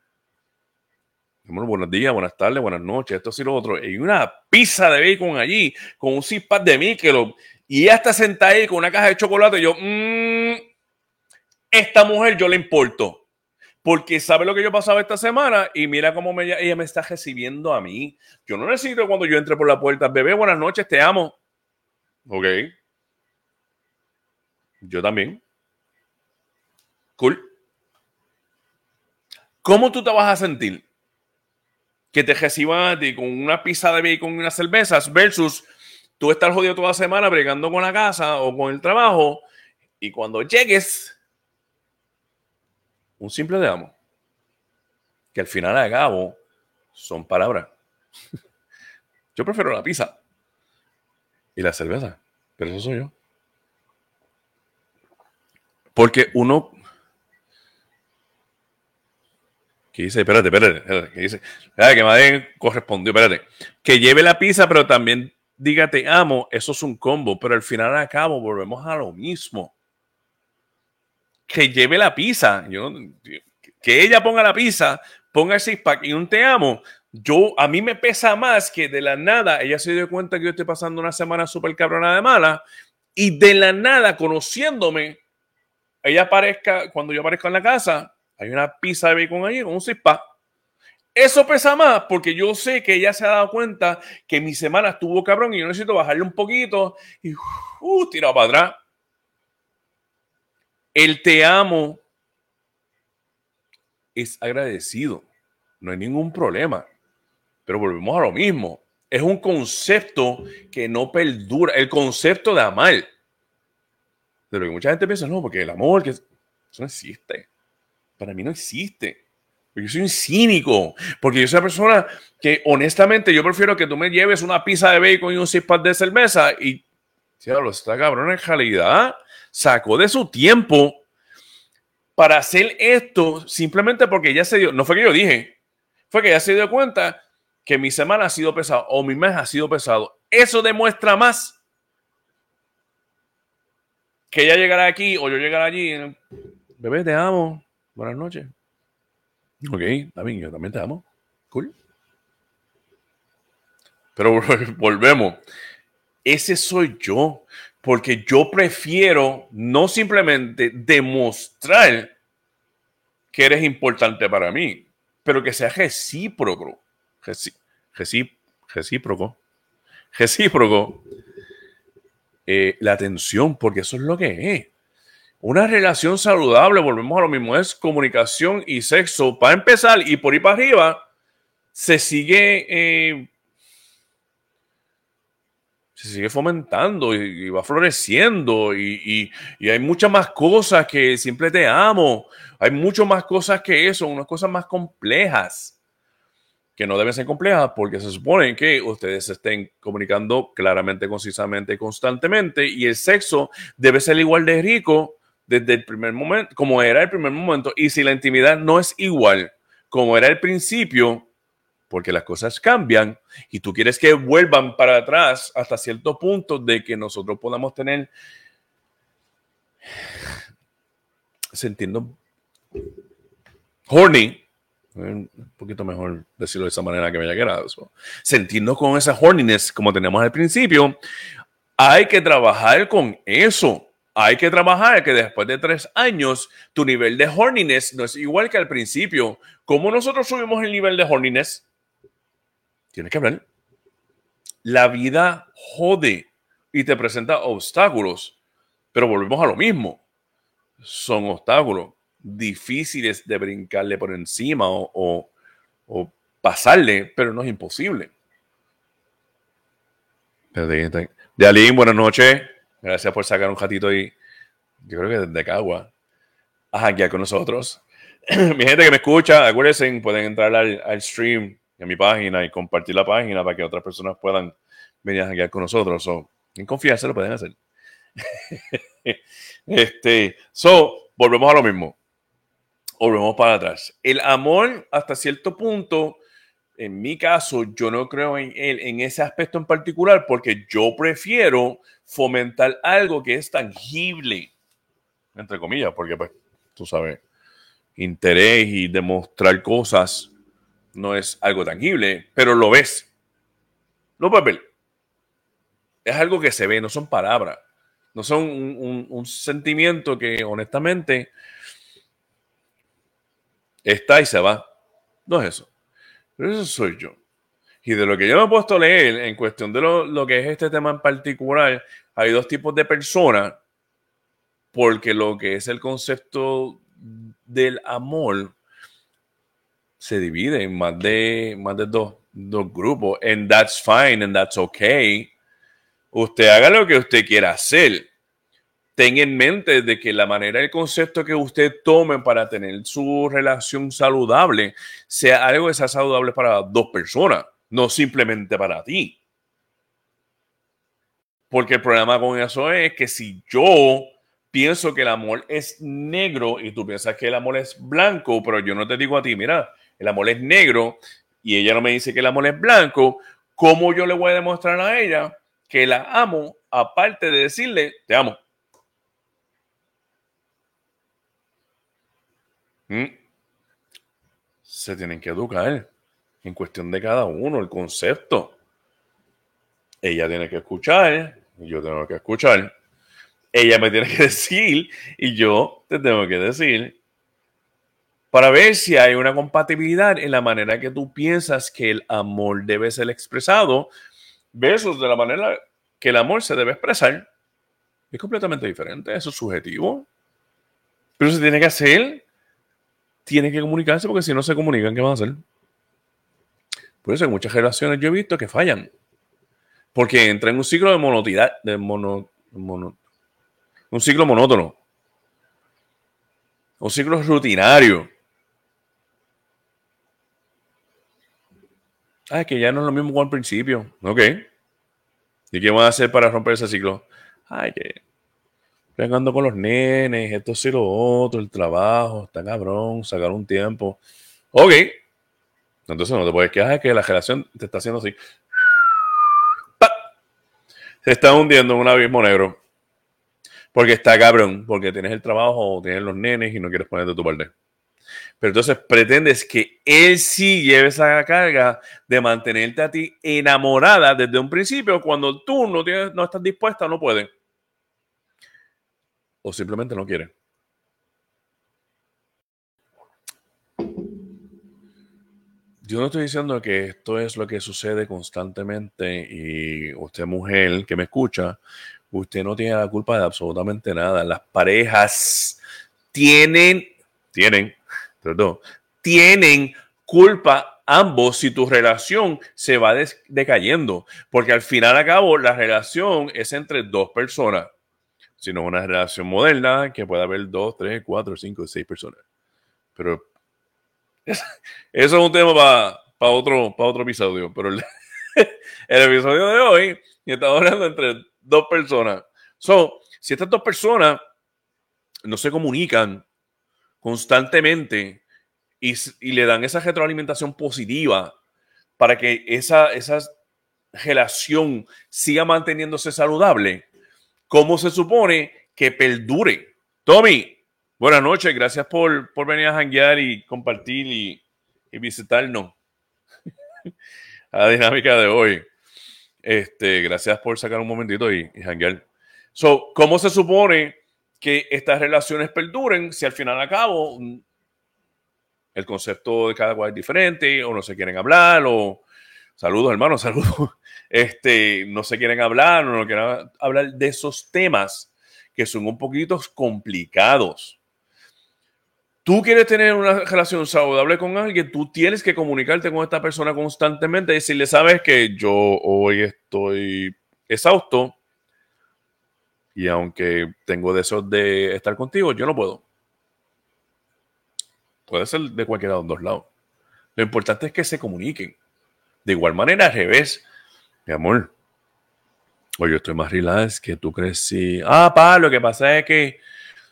Bueno, buenos días, buenas tardes, buenas noches, esto sí lo otro. Hay una pizza de bacon allí con un six de Michelob y ella está sentada ahí con una caja de chocolate. Y yo, mmm, esta mujer yo le importo. Porque sabe lo que yo pasaba esta semana y mira cómo ella me está recibiendo a mí. Yo no necesito cuando yo entre por la puerta, bebé, buenas noches, te amo. Ok. Yo también. Cool. ¿Cómo tú te vas a sentir? Que te reciban a ti con una pizza de bacon y unas cervezas versus tú estar jodido toda la semana bregando con la casa o con el trabajo y cuando llegues, un simple de amo. Que al final de cabo son palabras. Yo prefiero la pizza y la cerveza, pero eso soy yo. Porque uno que dice, espérate, espérate, espérate que dice, ah, que Madden correspondió, espérate, que lleve la pizza, pero también diga te amo, eso es un combo, pero al final a cabo volvemos a lo mismo. Que lleve la pizza, que ella ponga la pizza, ponga el six pack y un te amo, yo, a mí me pesa más que de la nada, ella se dio cuenta que yo estoy pasando una semana súper cabrona de mala y de la nada, conociéndome, ella aparezca, cuando yo aparezco en la casa, hay una pizza de bacon ahí con un cispa. Eso pesa más porque yo sé que ella se ha dado cuenta que mi semana estuvo cabrón y yo necesito bajarle un poquito y uh, tirado para atrás. El te amo es agradecido. No hay ningún problema. Pero volvemos a lo mismo. Es un concepto que no perdura. El concepto de amar. De lo que mucha gente piensa, no, porque el amor, que eso no existe para mí no existe. Yo soy un cínico, porque yo soy una persona que honestamente yo prefiero que tú me lleves una pizza de bacon y un six de cerveza y, lo está cabrón en realidad sacó de su tiempo para hacer esto simplemente porque ya se dio, no fue que yo dije, fue que ya se dio cuenta que mi semana ha sido pesado o mi mes ha sido pesado. Eso demuestra más que ella llegará aquí o yo llegará allí. Bebé, te amo. Buenas noches. Ok, también yo también te amo. Cool. Pero volvemos. Ese soy yo. Porque yo prefiero no simplemente demostrar que eres importante para mí, pero que sea recíproco. recíproco. Recíproco. Eh, la atención, porque eso es lo que es. Una relación saludable, volvemos a lo mismo, es comunicación y sexo. Para empezar, y por ir para arriba, se sigue, eh, se sigue fomentando y, va floreciendo. Y, y, hay muchas más cosas que siempre te amo. Hay mucho más cosas que eso, unas cosas más complejas que no deben ser complejas porque se supone que ustedes estén comunicando claramente, concisamente, constantemente y el sexo debe ser igual de rico desde el primer momento, como era el primer momento, y si la intimidad no es igual como era el principio, porque las cosas cambian y tú quieres que vuelvan para atrás hasta cierto punto de que nosotros podamos tener sintiendo horny, un poquito mejor decirlo de esa manera que me haya quedado eso, sintiendo con esa horniness como tenemos al principio, hay que trabajar con eso hay que trabajar que después de tres años tu nivel de horniness no es igual que al principio. ¿Cómo nosotros subimos el nivel de horniness? Tienes que hablar. La vida jode y te presenta obstáculos, pero volvemos a lo mismo. Son obstáculos difíciles de brincarle por encima o, pasarle, pero no es imposible. De Aline, buenas noches. Gracias por sacar un ratito ahí. Yo creo que desde Cagua. A hackear con nosotros. mi gente que me escucha, acuérdense, pueden entrar al, stream en mi página y compartir la página para que otras personas puedan venir a con nosotros. So, en confianza lo pueden hacer. este, so, volvemos a lo mismo. Volvemos para atrás. El amor, hasta cierto punto, en mi caso, yo no creo en él, en ese aspecto en particular, porque yo prefiero fomentar algo que es tangible, entre comillas, porque pues, tú sabes, interés y demostrar cosas no es algo tangible, pero lo ves. Puedes ver. Es algo que se ve, no son palabras. No son un, sentimiento que honestamente está y se va. No es eso. Pero eso soy yo. Y de lo que yo me he puesto a leer en cuestión de lo, lo, que es este tema en particular, hay dos tipos de personas, porque lo que es el concepto del amor se divide en más de, más de dos, dos grupos. And that's fine and that's okay. Usted haga lo que usted quiera hacer. Tenga en mente de que la manera, el concepto que usted tome para tener su relación saludable sea algo que sea saludable para dos personas, no simplemente para ti. Porque el problema con eso es que si yo pienso que el amor es negro y tú piensas que el amor es blanco, pero yo no te digo a ti, mira, el amor es negro y ella no me dice que el amor es blanco, ¿cómo yo le voy a demostrar a ella que la amo aparte de decirle, te amo? ¿Mm? Se tienen que educar en cuestión de cada uno, el concepto. Ella tiene que escuchar, yo tengo que escuchar. Ella me tiene que decir y yo te tengo que decir para ver si hay una compatibilidad en la manera que tú piensas que el amor debe ser expresado versus de la manera que el amor se debe expresar. Es completamente diferente, eso es subjetivo. Pero se tiene que hacer, tiene que comunicarse porque si no se comunican, ¿qué van a hacer? Por eso en muchas relaciones yo he visto que fallan. Porque entra en un ciclo de monotidad, de mono, mono, un ciclo monótono. Un ciclo rutinario. Ah, que ya no es lo mismo como al principio. Ok. ¿Y qué van a hacer para romper ese ciclo? Ay, que pegando con los nenes, esto sí lo otro, el trabajo, está cabrón, sacar un tiempo. Ok. Entonces no te puedes quejar que la relación te está haciendo así. Se está hundiendo en un abismo negro. Porque está cabrón, porque tienes el trabajo, tienes los nenes y no quieres ponerte tu parte. Pero entonces pretendes que él sí lleve esa carga de mantenerte a ti enamorada desde un principio cuando tú no, tienes, no estás dispuesta, no puede. O simplemente no quiere. Yo no estoy diciendo que esto es lo que sucede constantemente y usted mujer que me escucha, usted no tiene la culpa de absolutamente nada. Las parejas tienen, tienen tienen culpa ambos si tu relación se va decayendo. Porque al final a cabo la relación es entre dos personas. Si no es una relación moderna, que puede haber dos, tres, cuatro, cinco, seis personas. Pero eso es un tema para otro, otro episodio. Pero el, episodio de hoy estamos hablando entre dos personas. So, si estas dos personas no se comunican constantemente y, le dan esa retroalimentación positiva para que esa, esa relación siga manteniéndose saludable, ¿cómo se supone que perdure? Tommy, buenas noches, gracias por, venir a janguear y compartir y, visitarnos a la dinámica de hoy. Este, gracias por sacar un momentito y, y janguear. So, ¿Cómo se supone que estas relaciones perduren si al final a cabo mm, el concepto de cada cual es diferente o no se quieren hablar o saludos hermanos, saludos, este, no se quieren hablar o no quieren hablar de esos temas que son un poquito complicados. Tú quieres tener una relación saludable con alguien, tú tienes que comunicarte con esta persona constantemente y decirle, sabes que yo hoy estoy exhausto, y aunque tengo deseos de estar contigo, yo no puedo. Puede ser de cualquiera de los dos lados. Lo importante es que se comuniquen. De igual manera, al revés. Mi amor, oye, yo estoy más relax que tú crees. Ah, pa, lo que pasa es que.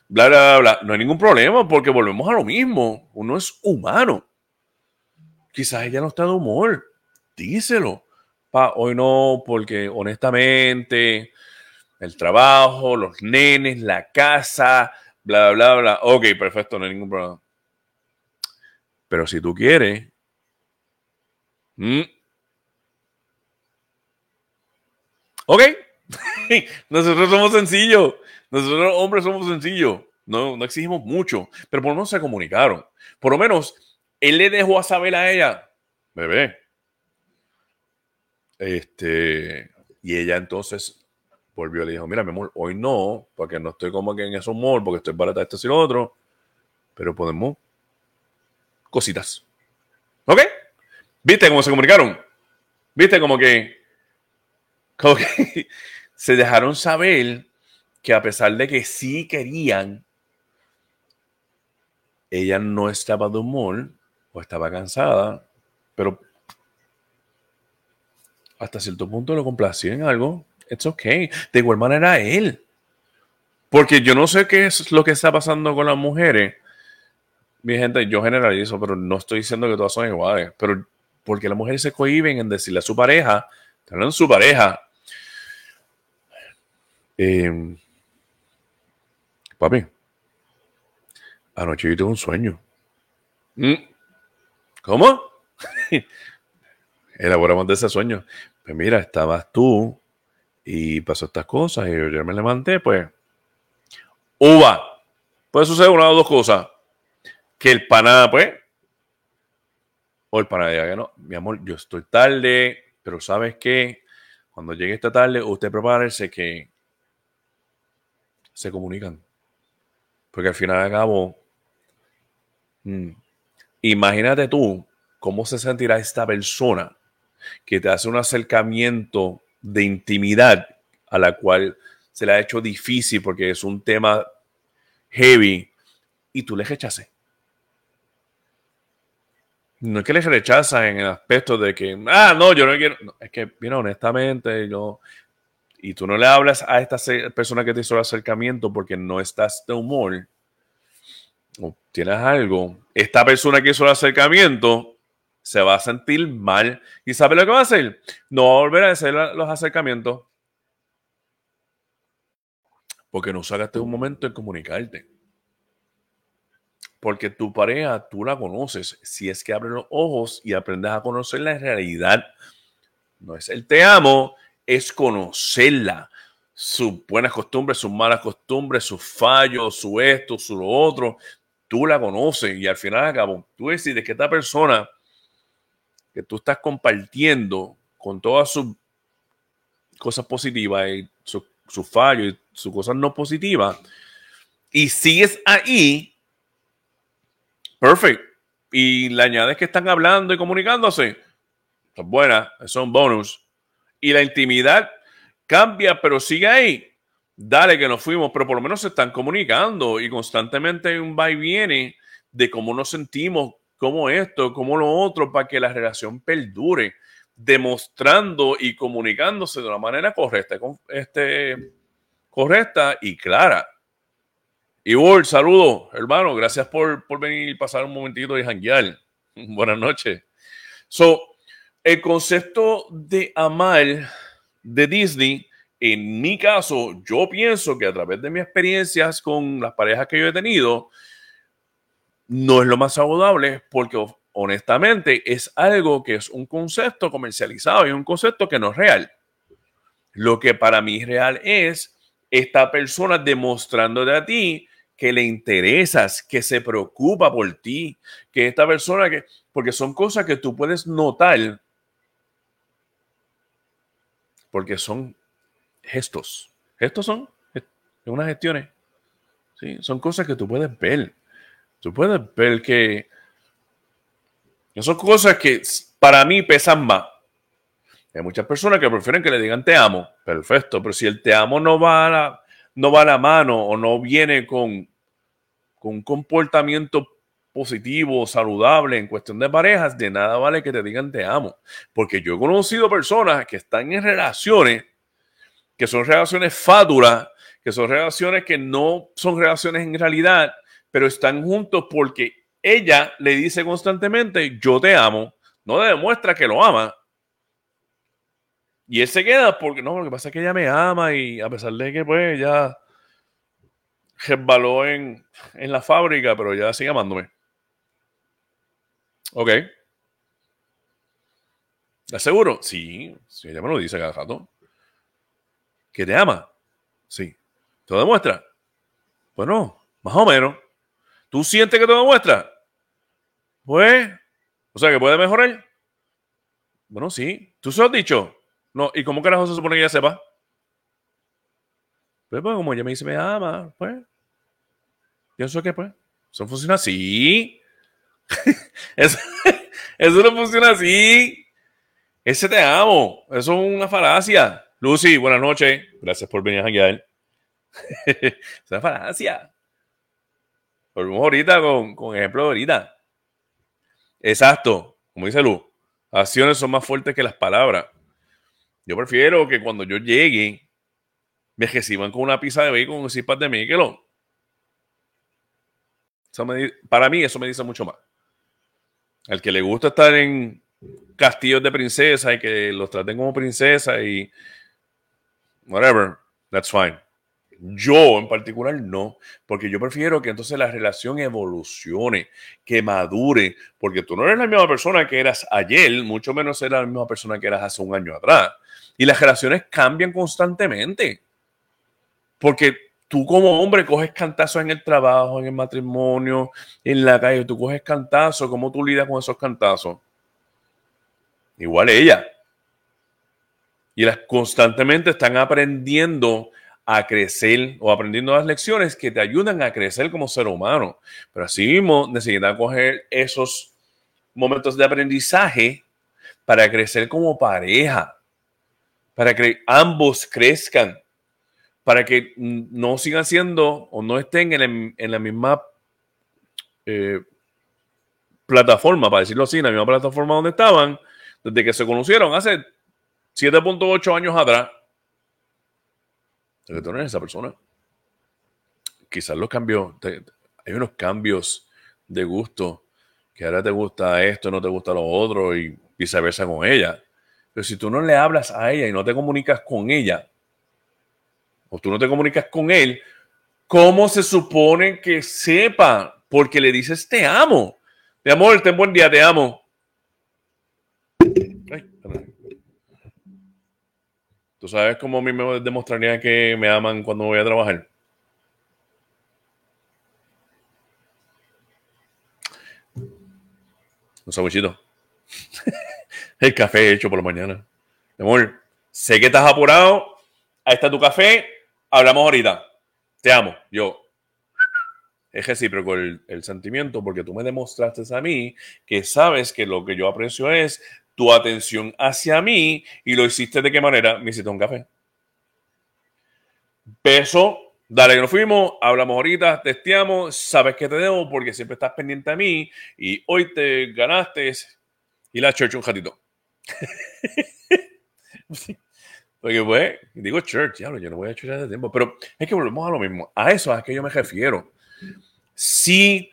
Bla, bla, bla. No hay ningún problema porque volvemos a lo mismo. Uno es humano. Quizás ella no está de humor. Díselo. Pa, hoy no, porque honestamente el trabajo, los nenes, la casa, bla, bla, bla. Ok, perfecto, no hay ningún problema. Pero si tú quieres, Mm. Ok. Nosotros somos sencillos. Nosotros hombres somos sencillos. No, no exigimos mucho. Pero por lo menos se comunicaron. Por lo menos él le dejó a saber a ella, bebé. Este, y ella entonces volvió y le dijo, mira, mi amor, hoy no, porque no estoy como que en esos humor, porque estoy barata esto y lo otro, pero podemos cositas. ¿Ok? ¿Viste cómo se comunicaron? ¿Viste como que, se dejaron saber que a pesar de que sí querían, ella no estaba de humor o estaba cansada, pero hasta cierto punto lo complació en algo. It's okay. De igual manera él. Porque yo no sé qué es lo que está pasando con las mujeres. Mi gente, yo generalizo, pero no estoy diciendo que todas son iguales. Pero porque las mujeres se cohiben en decirle a su pareja, en su pareja, eh, papi, anoche yo tuve un sueño. Mm. ¿Cómo? Elaboramos de ese sueño. Pues mira, estabas tú y pasó estas cosas y yo me levanté, pues. Uva. Puede suceder una o dos cosas. Que el pana, pues. O el pana diga que no, mi amor, yo estoy tarde, pero ¿sabes qué? Cuando llegue esta tarde, usted prepárese que se comunican. Porque al final de cabo, mm, imagínate tú cómo se sentirá esta persona que te hace un acercamiento de intimidad a la cual se le ha hecho difícil porque es un tema heavy y tú le rechaces. No es que le rechazas en el aspecto de que, ah, no, yo no quiero. es que, mira, honestamente, yo. Y tú no le hablas a esta persona que te hizo el acercamiento porque no estás de humor o tienes algo. Esta persona que hizo el acercamiento se va a sentir mal. ¿Y sabe lo que va a hacer? No va a volver a hacer los acercamientos. Porque no sacaste un momento en comunicarte. Porque tu pareja, tú la conoces. Si es que abres los ojos y aprendes a conocerla en realidad, no es el te amo, es conocerla. Sus buenas costumbres, sus malas costumbres, sus fallos, su esto, su lo otro. Tú la conoces y al final acabo, tú decides que esta persona que tú estás compartiendo con todas sus cosas positivas y sus su fallos y sus cosas no positivas, y sigues ahí, perfecto. Y le añades que están hablando y comunicándose, es buena, son bonus. Y la intimidad cambia, pero sigue ahí. Dale que nos fuimos, pero por lo menos se están comunicando y constantemente un va y viene de cómo nos sentimos como esto, como lo otro, para que la relación perdure, demostrando y comunicándose de una manera correcta, este, correcta y clara. Y Ward, saludo, hermano, gracias por, por venir y pasar un momentito de janguear. Buenas noches. So, el concepto de amar de Disney, en mi caso, yo pienso que a través de mis experiencias con las parejas que yo he tenido, no es lo más saludable porque honestamente es algo que es un concepto comercializado y un concepto que no es real. Lo que para mí es real es esta persona demostrándote a ti que le interesas, que se preocupa por ti, que esta persona que, porque son cosas que tú puedes notar, porque son gestos. Gestos son unas gestiones. ¿sí? Son cosas que tú puedes ver. Tú puedes ver que son cosas que para mí pesan más. Hay muchas personas que prefieren que le digan te amo. Perfecto, pero si el te amo no va a la, no va a la mano o no viene con, con un comportamiento positivo, saludable en cuestión de parejas, de nada vale que te digan te amo. Porque yo he conocido personas que están en relaciones que son relaciones fádulas, que son relaciones que no son relaciones en realidad, pero están juntos porque ella le dice constantemente, yo te amo, no le demuestra que lo ama. Y él se queda porque no, lo que pasa es que ella me ama y a pesar de que pues ya resbaló en, en la fábrica, pero ya sigue amándome. Ok. ¿Estás seguro? Sí, sí, ella me lo dice cada rato. ¿Que te ama? Sí. ¿Te lo demuestra? Bueno, más o menos. ¿Tú sientes que te lo demuestra? Pues, o sea, que puede mejorar. Bueno, sí. ¿Tú se lo has dicho? No. ¿Y cómo carajo se supone que ella sepa? Pues, pues como ella me dice me ama, pues. Pienso que, pues, eso funciona así. eso, eso no funciona así. Ese te amo. Eso es una falacia. Lucy, buenas noches. Gracias por venir a janguear. es una falacia. Volvemos ahorita con, con ejemplo ahorita. Exacto. Como dice Luz, acciones son más fuertes que las palabras. Yo prefiero que cuando yo llegue me reciban con una pizza de bacon y cipas de Miquelo. para mí eso me dice mucho más. Al que le gusta estar en castillos de princesa y que los traten como princesa y whatever, that's fine. Yo en particular no, porque yo prefiero que entonces la relación evolucione, que madure, porque tú no eres la misma persona que eras ayer, mucho menos eres la misma persona que eras hace un año atrás. Y las relaciones cambian constantemente. Porque tú como hombre coges cantazos en el trabajo, en el matrimonio, en la calle, tú coges cantazos, ¿cómo tú lidas con esos cantazos? Igual ella. Y las constantemente están aprendiendo a crecer o aprendiendo las lecciones que te ayudan a crecer como ser humano. Pero así mismo necesitan coger esos momentos de aprendizaje para crecer como pareja, para que ambos crezcan para que no sigan siendo o no estén en, la misma eh, plataforma, para decirlo así, en la misma plataforma donde estaban, desde que se conocieron hace 7.8 años atrás. Que tú eres esa persona. Quizás los cambios, hay unos cambios de gusto, que ahora te gusta esto, no te gusta lo otro y viceversa con ella. Pero si tú no le hablas a ella y no te comunicas con ella, o tú no te comunicas con él, ¿cómo se supone que sepa? Porque le dices te amo. Mi amor, ten buen día, te amo. ¿Tú sabes cómo a mí me demostraría que me aman cuando voy a trabajar? Un sabuchito. El café hecho por la mañana. Mi amor, sé que estás apurado. Ahí está tu café Hablamos ahorita. Te amo. Yo. Es recíproco el, el sentimiento porque tú me demostraste a mí que sabes que lo que yo aprecio es tu atención hacia mí y lo hiciste de qué manera? Me hiciste un café. Beso, dale que nos fuimos, hablamos ahorita, testeamos, sabes que te debo porque siempre estás pendiente a mí y hoy te ganaste y la church un ratito. Porque pues, digo church, ya, yo no voy a church de tiempo, pero es que volvemos a lo mismo. A eso es a que yo me refiero. Si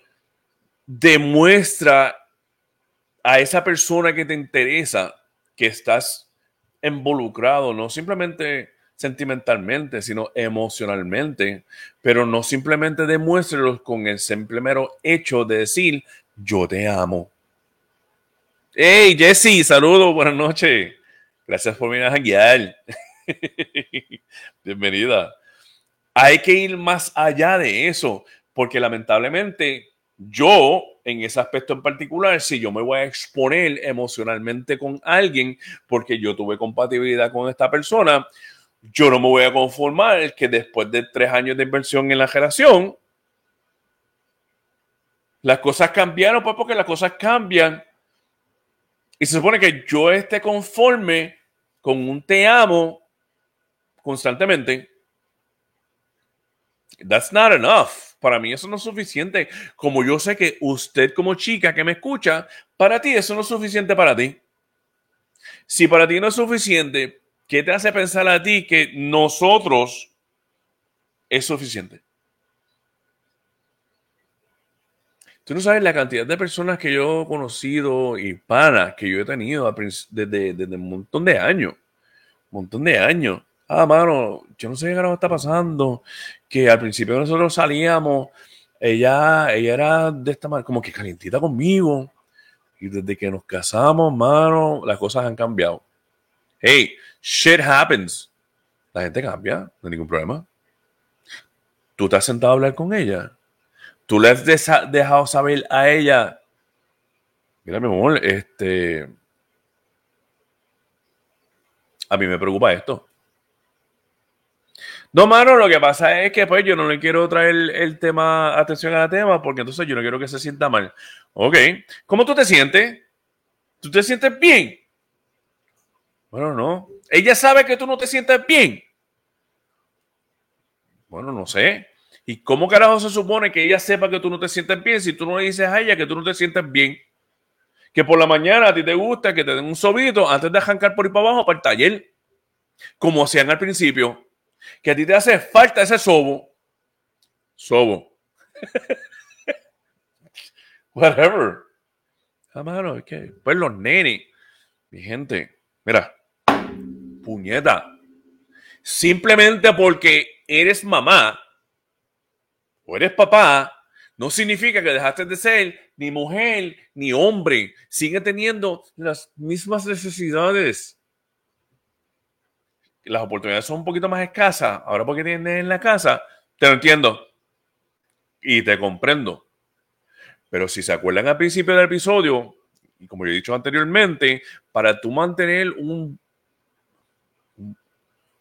demuestra a esa persona que te interesa que estás involucrado, no simplemente sentimentalmente, sino emocionalmente, pero no simplemente demuéstralo con el simple mero hecho de decir, yo te amo. Hey, Jesse, saludos, buenas noches. Gracias por venir a. Bienvenida. Hay que ir más allá de eso, porque lamentablemente yo, en ese aspecto en particular, si yo me voy a exponer emocionalmente con alguien porque yo tuve compatibilidad con esta persona, yo no me voy a conformar que después de tres años de inversión en la relación, las cosas cambiaron, pues porque las cosas cambian y se supone que yo esté conforme con un te amo constantemente. That's not enough. Para mí eso no es suficiente. Como yo sé que usted como chica que me escucha, para ti eso no es suficiente para ti. Si para ti no es suficiente, ¿qué te hace pensar a ti que nosotros es suficiente? Tú no sabes la cantidad de personas que yo he conocido y panas que yo he tenido desde, desde un montón de años. Un montón de años. Ah, mano, yo no sé qué está pasando. Que al principio nosotros salíamos, ella, ella era de esta manera, como que calientita conmigo. Y desde que nos casamos, mano, las cosas han cambiado. Hey, shit happens. La gente cambia, no hay ningún problema. Tú te has sentado a hablar con ella. Tú le has dejado saber a ella. Mira, mi amor, este. A mí me preocupa esto. No, mano, lo que pasa es que pues yo no le quiero traer el, tema, atención al tema, porque entonces yo no quiero que se sienta mal. Ok, ¿cómo tú te sientes? ¿Tú te sientes bien? Bueno, no. Ella sabe que tú no te sientes bien. Bueno, no sé. ¿Y cómo carajo se supone que ella sepa que tú no te sientes bien si tú no le dices a ella que tú no te sientes bien? Que por la mañana a ti te gusta que te den un sobito antes de arrancar por ir para abajo para el taller. Como hacían al principio que a ti te hace falta ese sobo. Sobo. Whatever. Ah, mano, que, pues los nenes, mi gente, mira, puñeta. Simplemente porque eres mamá o eres papá, no significa que dejaste de ser ni mujer ni hombre. Sigue teniendo las mismas necesidades las oportunidades son un poquito más escasas, ahora porque tienes en la casa, te lo entiendo y te comprendo. Pero si se acuerdan al principio del episodio, y como yo he dicho anteriormente, para tú mantener un,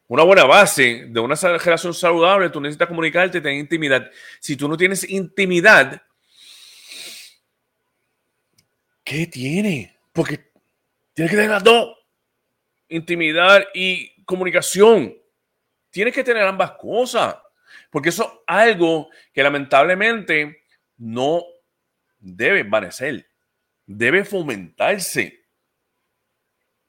una buena base de una relación saludable, tú necesitas comunicarte, tener intimidad. Si tú no tienes intimidad, ¿qué tiene? Porque tienes que tener las dos. Intimidad y comunicación. Tienes que tener ambas cosas, porque eso es algo que lamentablemente no debe vanecer, debe fomentarse.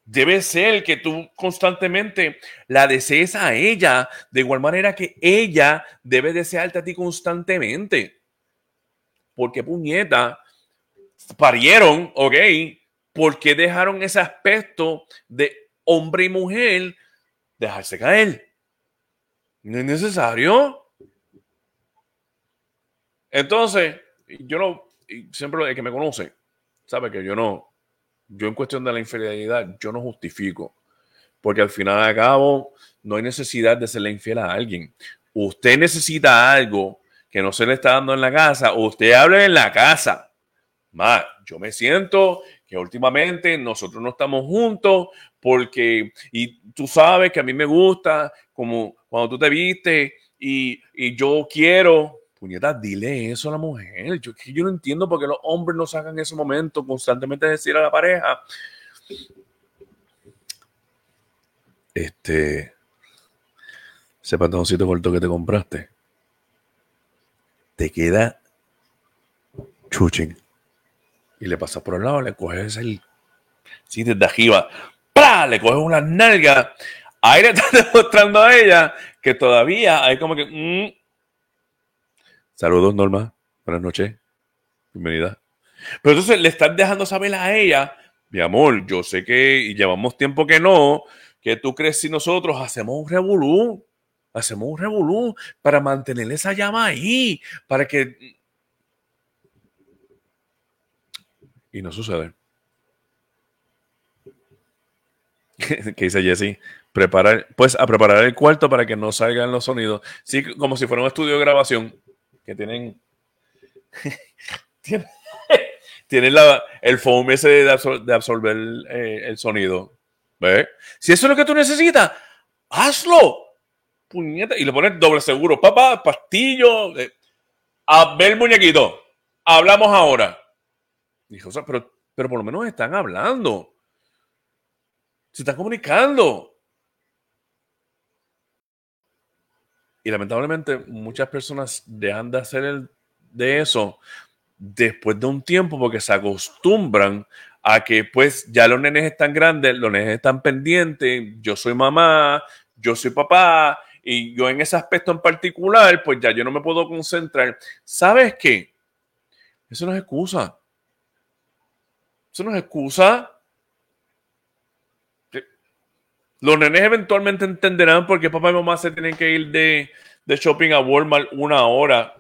Debe ser que tú constantemente la desees a ella, de igual manera que ella debe desearte a ti constantemente. Porque puñeta, parieron, ok, porque dejaron ese aspecto de hombre y mujer dejarse caer. No es necesario. Entonces, yo no, siempre el que me conoce, sabe que yo no, yo en cuestión de la infidelidad, yo no justifico. Porque al final de cabo, no hay necesidad de serle infiel a alguien. Usted necesita algo que no se le está dando en la casa, usted hable en la casa. Más, yo me siento que últimamente nosotros no estamos juntos porque, y tú sabes que a mí me gusta, como cuando tú te viste y, y yo quiero, puñeta, dile eso a la mujer. Yo, yo no entiendo por qué los hombres no sacan ese momento constantemente decir a la pareja, este, ese pantaloncito corto que te compraste, te queda chuching y le pasas por el lado, le coges el. Sí, desde arriba, le coges una nalga. Ahí le estás demostrando a ella que todavía hay como que. Mm. Saludos, Norma. Buenas noches. Bienvenida. Pero entonces le estás dejando saber a ella, mi amor, yo sé que llevamos tiempo que no, que tú crees si nosotros hacemos un revolú, hacemos un revolú para mantener esa llama ahí, para que Y no sucede. ¿Qué dice Jesse? Preparar, pues a preparar el cuarto para que no salgan los sonidos. Sí, como si fuera un estudio de grabación que tienen. tienen, la, el foam ese de, absorber eh, el sonido. ¿Ves? Si eso es lo que tú necesitas, hazlo. Puñeta. Y le pones doble seguro. Papá, pastillo. Eh, a ver, muñequito. Hablamos ahora. Dijo, o sea, pero, pero por lo menos están hablando. Se están comunicando. Y lamentablemente muchas personas dejan de hacer el, de eso después de un tiempo porque se acostumbran a que pues ya los nenes están grandes, los nenes están pendientes, yo soy mamá, yo soy papá y yo en ese aspecto en particular pues ya yo no me puedo concentrar. ¿Sabes qué? Eso no es excusa. Eso no es excusa. Los nenes eventualmente entenderán por qué papá y mamá se tienen que ir de, shopping a Walmart una hora.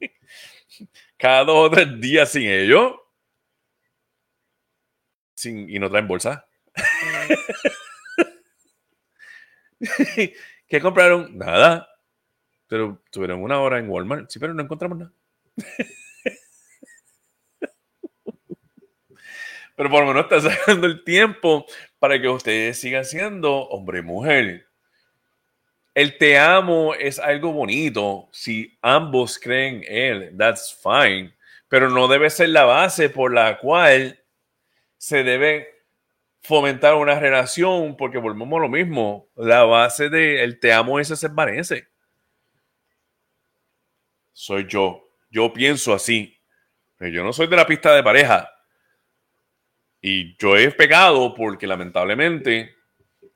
cada dos o tres días sin ellos. Sin, y no traen bolsa. ¿Qué compraron? Nada. Pero tuvieron una hora en Walmart. Sí, pero no encontramos nada. pero por lo menos está sacando el tiempo para que ustedes sigan siendo hombre y mujer. El te amo es algo bonito si ambos creen él, that's fine, pero no debe ser la base por la cual se debe fomentar una relación, porque volvemos a lo mismo, la base de el te amo es ese parece. Soy yo, yo pienso así. Yo no soy de la pista de pareja. Y yo he pecado porque lamentablemente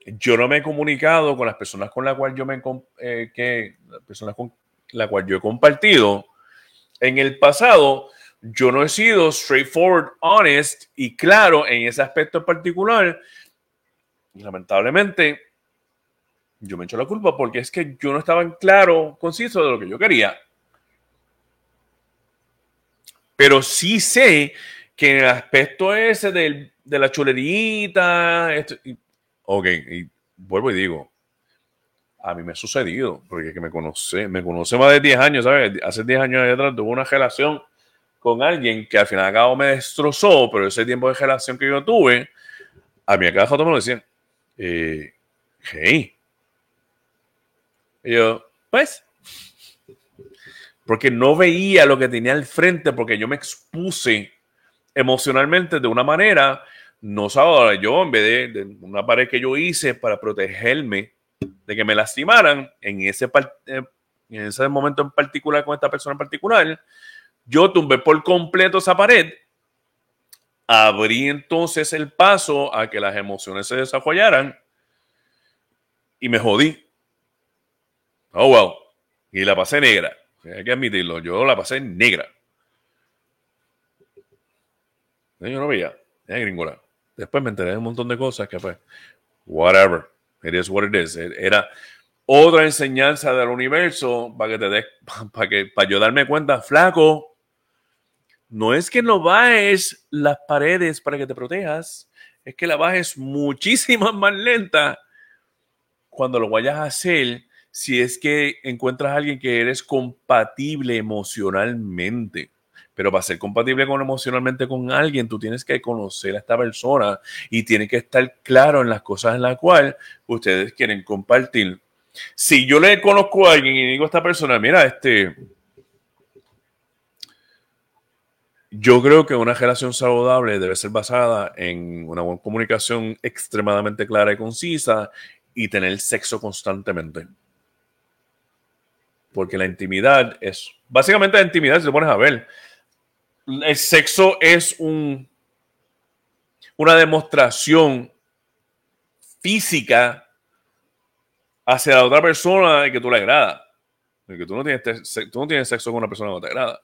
yo no me he comunicado con las personas con las cuales yo me eh, que personas con las cuales yo he compartido. En el pasado yo no he sido straightforward honest y claro en ese aspecto en particular. Y lamentablemente yo me echo la culpa porque es que yo no estaba en claro conciso de lo que yo quería. Pero sí sé que en el aspecto ese de la chulerita esto, Ok, y vuelvo y digo, a mí me ha sucedido, porque que me conoce, me conoce más de 10 años, ¿sabes? Hace 10 años atrás tuve una relación con alguien que al final cabo me destrozó, pero ese tiempo de relación que yo tuve, a mí a cada foto me lo decían, eh, hey. Y yo, pues, porque no veía lo que tenía al frente, porque yo me expuse emocionalmente de una manera no sabía yo en vez de, una pared que yo hice para protegerme de que me lastimaran en ese, eh, en ese momento en particular con esta persona en particular, yo tumbé por completo esa pared, abrí entonces el paso a que las emociones se desarrollaran y me jodí. Oh, wow. Y la pasé negra. Hay que admitirlo, yo la pasé negra. Yo no veía, era gringola. Después me enteré de un montón de cosas que fue, whatever, it is what it is. Era otra enseñanza del universo para que te des, para que, para yo darme cuenta, flaco, no es que no bajes las paredes para que te protejas, es que la bajes muchísimo más lenta cuando lo vayas a hacer si es que encuentras a alguien que eres compatible emocionalmente. Pero para ser compatible con emocionalmente con alguien, tú tienes que conocer a esta persona y tiene que estar claro en las cosas en las cuales ustedes quieren compartir. Si yo le conozco a alguien y digo a esta persona, mira, este, yo creo que una relación saludable debe ser basada en una buena comunicación extremadamente clara y concisa y tener sexo constantemente. Porque la intimidad es, básicamente la intimidad, si te pones a ver, el sexo es un, una demostración física hacia la otra persona de que tú le agrada. De que tú no tienes, tú no tienes sexo con una persona que no te agrada.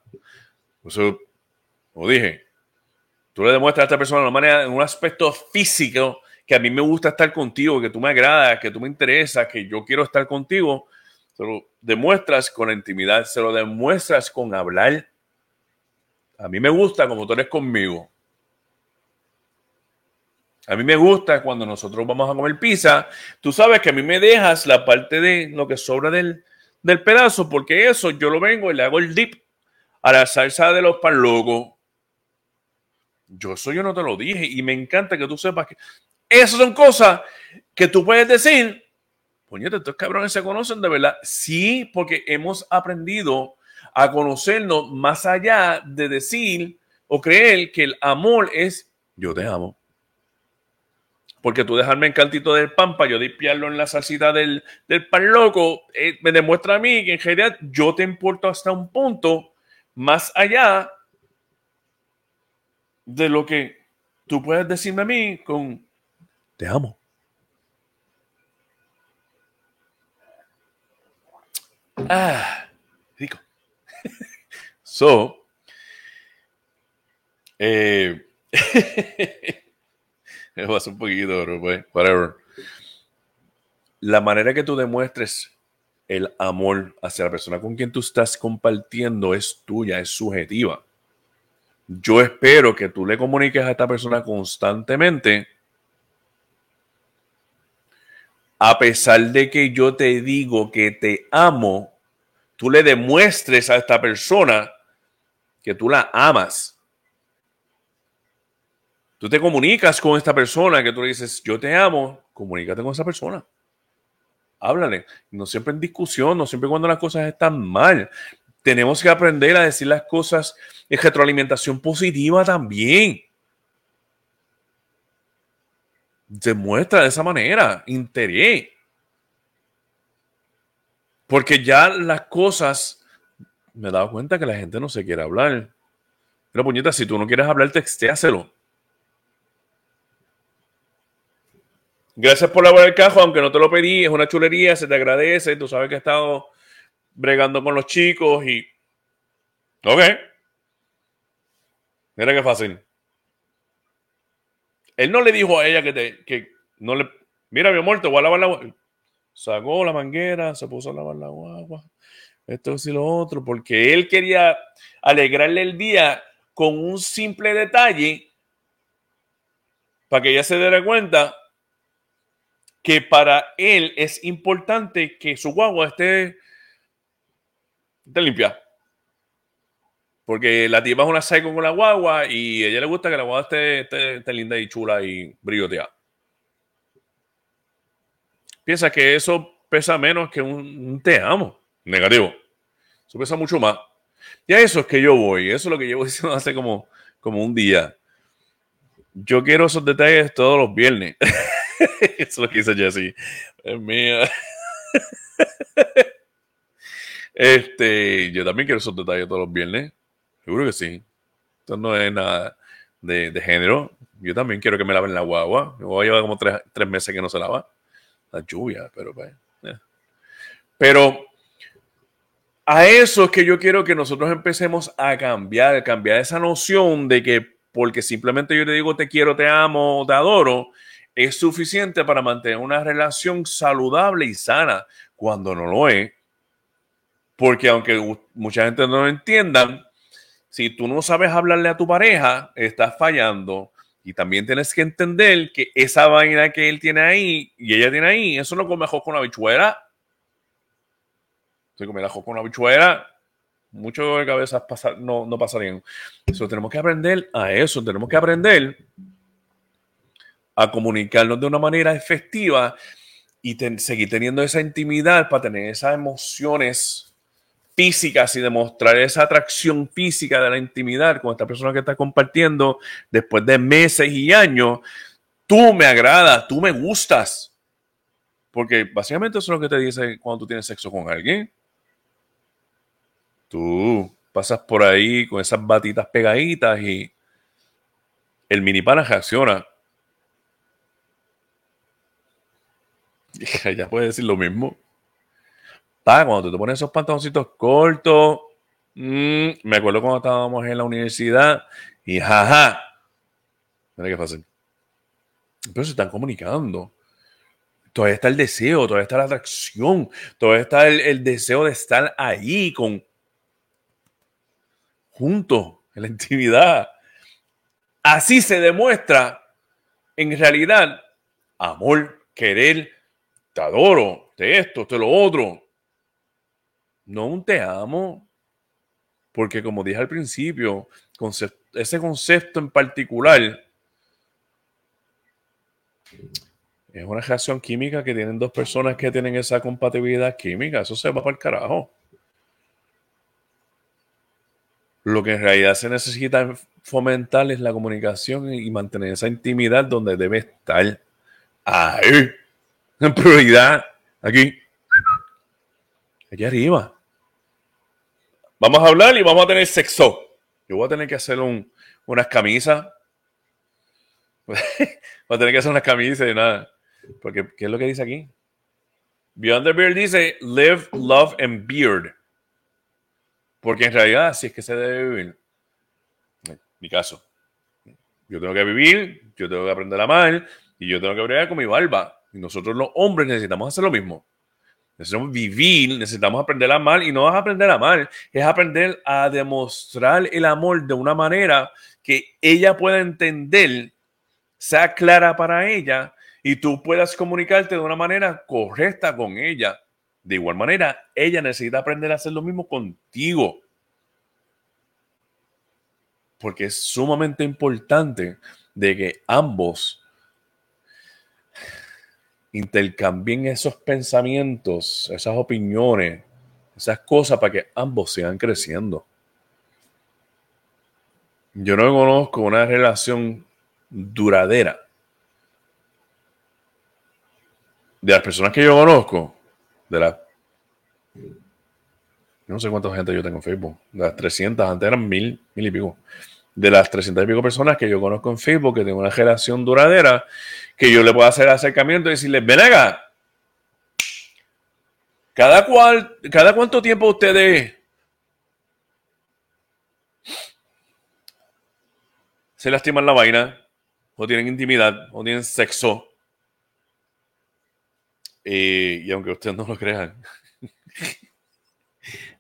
Eso, como dije, tú le demuestras a esta persona de una manera, en un aspecto físico, que a mí me gusta estar contigo, que tú me agradas, que tú me interesas, que yo quiero estar contigo. Se lo demuestras con intimidad, se lo demuestras con hablar a mí me gusta como tú eres conmigo. A mí me gusta cuando nosotros vamos a comer pizza. Tú sabes que a mí me dejas la parte de lo que sobra del, pedazo, porque eso yo lo vengo y le hago el dip a la salsa de los pan locos. Yo eso yo no te lo dije y me encanta que tú sepas que esas son cosas que tú puedes decir. Puñete, estos cabrones se conocen de verdad. Sí, porque hemos aprendido a conocernos más allá de decir o creer que el amor es yo te amo. Porque tú dejarme el cantito del pan para yo dipiarlo en la salsita del, pan loco, eh, me demuestra a mí que en realidad yo te importo hasta un punto más allá de lo que tú puedes decirme a mí con te amo. Ah. So, eh, va a un poquito, pues, whatever. La manera que tú demuestres el amor hacia la persona con quien tú estás compartiendo es tuya, es subjetiva. yo espero que tú le comuniques a esta persona constantemente, a pesar de que yo te digo que te amo, tú le demuestres a esta persona que tú la amas. Tú te comunicas con esta persona que tú le dices, yo te amo, comunícate con esa persona. Háblale. No siempre en discusión, no siempre cuando las cosas están mal. Tenemos que aprender a decir las cosas en retroalimentación positiva también. Demuestra de esa manera interés. Porque ya las cosas, me he dado cuenta que la gente no se quiere hablar. Pero puñeta, si tú no quieres hablar, textéaselo. Gracias por lavar el cajo, aunque no te lo pedí, es una chulería, se te agradece, tú sabes que he estado bregando con los chicos y... Ok. Mira qué fácil. Él no le dijo a ella que, te, que no le... Mira, mi amor, te voy a lavar la. Sacó la manguera, se puso a lavar la guagua. Esto y lo otro, porque él quería alegrarle el día con un simple detalle para que ella se diera cuenta que para él es importante que su guagua esté, limpia. Porque la tipa es una seco con la guagua y a ella le gusta que la guagua esté, linda y chula y brilloteada. Piensa que eso pesa menos que un, te amo negativo. Eso pesa mucho más. Y a eso es que yo voy. Eso es lo que llevo diciendo hace como, como un día. Yo quiero esos detalles todos los viernes. Eso es lo que dice Jesse. Es mía. Este, yo también quiero esos detalles todos los viernes. Seguro que sí. Esto no es nada de, género. Yo también quiero que me laven la guagua. Me voy a llevar como tres, meses que no se lava. La lluvia, pero pues. Eh. Pero a eso es que yo quiero que nosotros empecemos a cambiar, cambiar esa noción de que porque simplemente yo te digo te quiero, te amo, te adoro, es suficiente para mantener una relación saludable y sana cuando no lo es. Porque aunque mucha gente no lo entienda, si tú no sabes hablarle a tu pareja, estás fallando. Y también tienes que entender que esa vaina que él tiene ahí y ella tiene ahí, eso no come con una bichuera. Si comiera con una bichuera, mucho de cabezas no, no pasarían. Eso tenemos que aprender a eso, tenemos que aprender a comunicarnos de una manera efectiva y seguir teniendo esa intimidad para tener esas emociones físicas y demostrar esa atracción física de la intimidad con esta persona que está compartiendo después de meses y años. Tú me agradas, tú me gustas. Porque básicamente eso es lo que te dice cuando tú tienes sexo con alguien. Tú pasas por ahí con esas batitas pegaditas y el mini pana reacciona. ya puedes decir lo mismo. Pa, cuando te pones esos pantaloncitos cortos, mm, me acuerdo cuando estábamos en la universidad y jaja. Mira qué fácil. Pero se están comunicando. Todavía está el deseo, todavía está la atracción, todavía está el, deseo de estar ahí con juntos en la intimidad. Así se demuestra en realidad amor, querer, te adoro, te esto, te lo otro. No un te amo, porque como dije al principio, ese concepto en particular es una reacción química que tienen dos personas que tienen esa compatibilidad química. Eso se va para el carajo. Lo que en realidad se necesita fomentar es la comunicación y mantener esa intimidad donde debe estar. Ahí en prioridad aquí. Aquí arriba. Vamos a hablar y vamos a tener sexo. Yo voy a tener que hacer un, unas camisas. voy a tener que hacer unas camisas y nada. Porque, ¿qué es lo que dice aquí? Beyond the Beard dice live, love and beard. Porque en realidad así es que se debe vivir. mi caso. Yo tengo que vivir, yo tengo que aprender a amar y yo tengo que bregar con mi barba. Y nosotros los hombres necesitamos hacer lo mismo. Necesitamos vivir, necesitamos aprender a amar y no es aprender a amar, es aprender a demostrar el amor de una manera que ella pueda entender, sea clara para ella y tú puedas comunicarte de una manera correcta con ella. De igual manera, ella necesita aprender a hacer lo mismo contigo. Porque es sumamente importante de que ambos intercambien esos pensamientos, esas opiniones, esas cosas para que ambos sigan creciendo. Yo no conozco una relación duradera de las personas que yo conozco, no sé cuánta gente yo tengo en Facebook, de las 300, antes eran mil, mil y pico, de las 300 y pico personas que yo conozco en Facebook que tengo una relación duradera, que yo le puedo hacer acercamiento y decirles, ven acá, cada cual, cada cuánto tiempo ustedes se lastiman la vaina, o tienen intimidad, o tienen sexo. Y aunque ustedes no lo crean,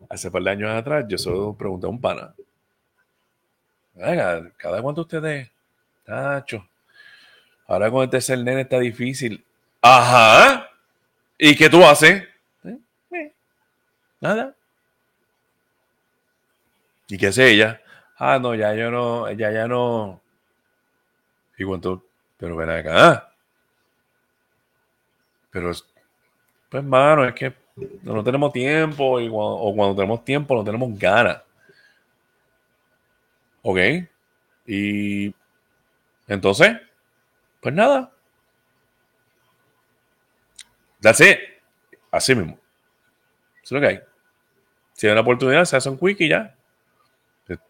hace par de años atrás yo solo pregunté a un pana. ¿cada cuánto ustedes? Tacho. Ahora con este ser nene está difícil. Ajá. ¿Y qué tú haces? ¿Eh? Eh, nada. ¿Y qué hace ella? Ah, no, ya yo no, ya ya no. ¿Y cuánto? Pero ven acá. Pero, pues, mano, es que no, tenemos tiempo y o cuando tenemos tiempo no tenemos ganas. ¿Ok? Y entonces, pues nada. That's it. Así mismo. Eso es lo que hay. Si hay una oportunidad, se hace un quick y ya.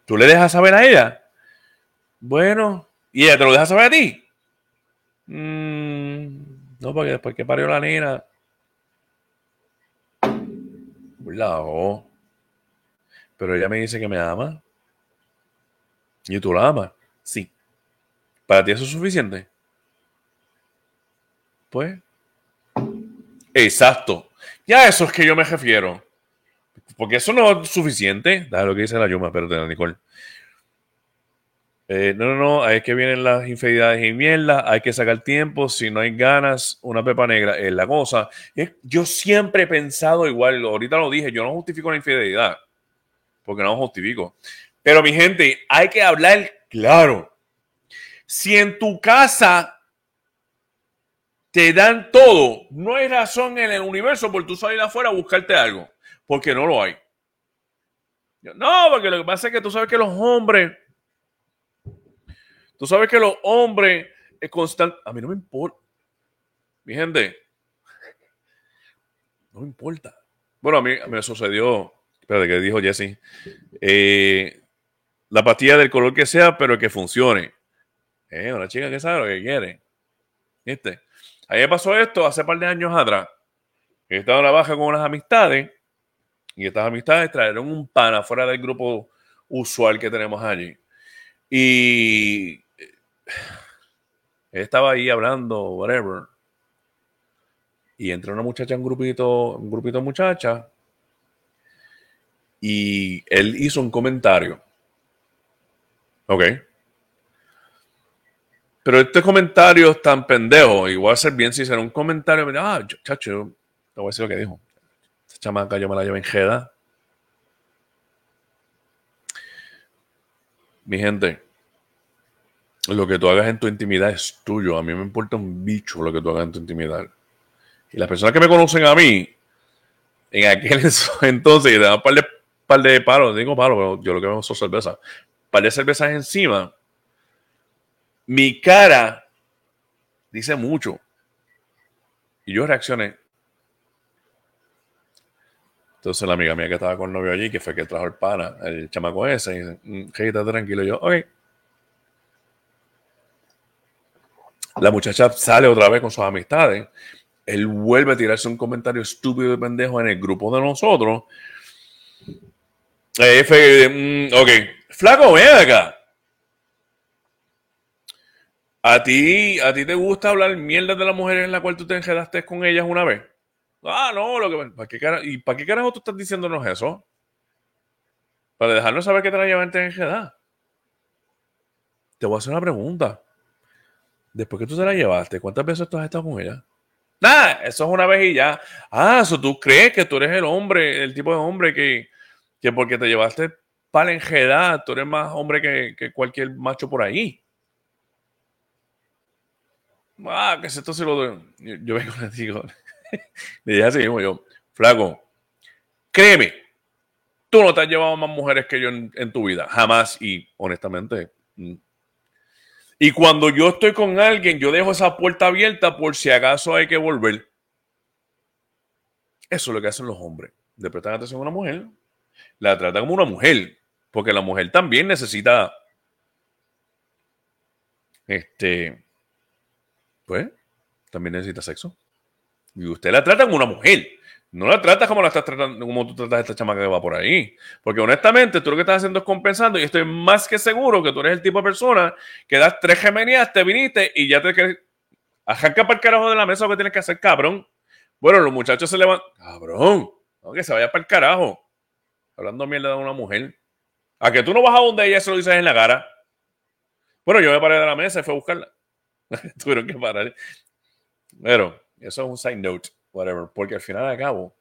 Tú le dejas saber a ella. Bueno, y ella te lo deja saber a ti. Mm, no, porque después que parió la nena. Lado. Pero ella me dice que me ama. ¿Y tú la amas? Sí. ¿Para ti eso es suficiente? Pues. Exacto. Ya eso es que yo me refiero. Porque eso no es suficiente. Da lo que dice la Yuma, perdón, Nicole. Eh, no, no, no, hay que vienen las infidelidades y mierda, hay que sacar tiempo, si no hay ganas, una pepa negra es la cosa. Yo siempre he pensado igual, ahorita lo dije, yo no justifico la infidelidad, porque no lo justifico. Pero mi gente, hay que hablar claro. Si en tu casa te dan todo, no hay razón en el universo por tú salir afuera a buscarte algo, porque no lo hay. No, porque lo que pasa es que tú sabes que los hombres Tú sabes que los hombres es constante. A mí no me importa. Mi gente, no me importa. Bueno, a mí me sucedió, espérate, que dijo Jesse, eh, la pastilla del color que sea, pero que funcione. Eh, una chica que sabe lo que quiere. ¿Viste? A me pasó esto hace par de años atrás. He estado en la baja con unas amistades y estas amistades trajeron un pana fuera del grupo usual que tenemos allí. Y estaba ahí hablando, whatever. Y entró una muchacha, un grupito, un grupito de muchachas. Y él hizo un comentario. Ok. Pero este comentario es tan pendejo. Y voy a ser bien si será un comentario. Ah, chacho, te voy a decir lo que dijo. Esta chamaca yo me la llevo en jeda. Mi gente, lo que tú hagas en tu intimidad es tuyo. A mí me importa un bicho lo que tú hagas en tu intimidad. Y las personas que me conocen a mí, en aquel entonces, y dan un par de, par de palos, digo palos, pero yo lo que veo son cervezas, un par de cervezas encima, mi cara dice mucho. Y yo reaccioné. Entonces la amiga mía que estaba con el novio allí, que fue que trajo el pana, el chamaco ese, y dice, mm, está tranquilo. Y yo, ok. La muchacha sale otra vez con sus amistades. Él vuelve a tirarse un comentario estúpido y pendejo en el grupo de nosotros. Eh, mm, ok, flaco, ven acá. ¿A ti, ¿A ti te gusta hablar mierda de las mujeres en la cual tú te enredaste con ellas una vez? Ah, no, lo que, ¿para ¿y para qué carajo tú estás diciéndonos eso? Para dejarnos saber que te la llevan en enredar. te voy a hacer una pregunta. Después que tú te la llevaste, ¿cuántas veces tú has estado con ella? Nada, eso es una vez y ya. Ah, eso tú crees que tú eres el hombre, el tipo de hombre que, que porque te llevaste palenjedad, tú eres más hombre que, que cualquier macho por ahí. Ah, que esto se lo doy. Yo, yo vengo y le digo, le dije así mismo yo, flaco, créeme, tú no te has llevado más mujeres que yo en, en tu vida, jamás. Y honestamente, mm. Y cuando yo estoy con alguien, yo dejo esa puerta abierta por si acaso hay que volver. Eso es lo que hacen los hombres. Le prestan atención a una mujer, la tratan como una mujer, porque la mujer también necesita, este, pues, también necesita sexo. Y usted la trata como una mujer. No la tratas como la estás tratando, como tú tratas a esta chamaca que va por ahí. Porque honestamente, tú lo que estás haciendo es compensando y estoy más que seguro que tú eres el tipo de persona que das tres gemenías, te viniste y ya te quieres arranca para el carajo de la mesa lo que tienes que hacer, cabrón. Bueno, los muchachos se levantan. Cabrón, no, que se vaya para el carajo. Hablando mierda de una mujer. A que tú no vas a donde ella se lo dices en la cara. Bueno, yo me paré de la mesa y fui a buscarla. Tuvieron que parar. Pero eso es un side note, whatever. Porque al final de cabo,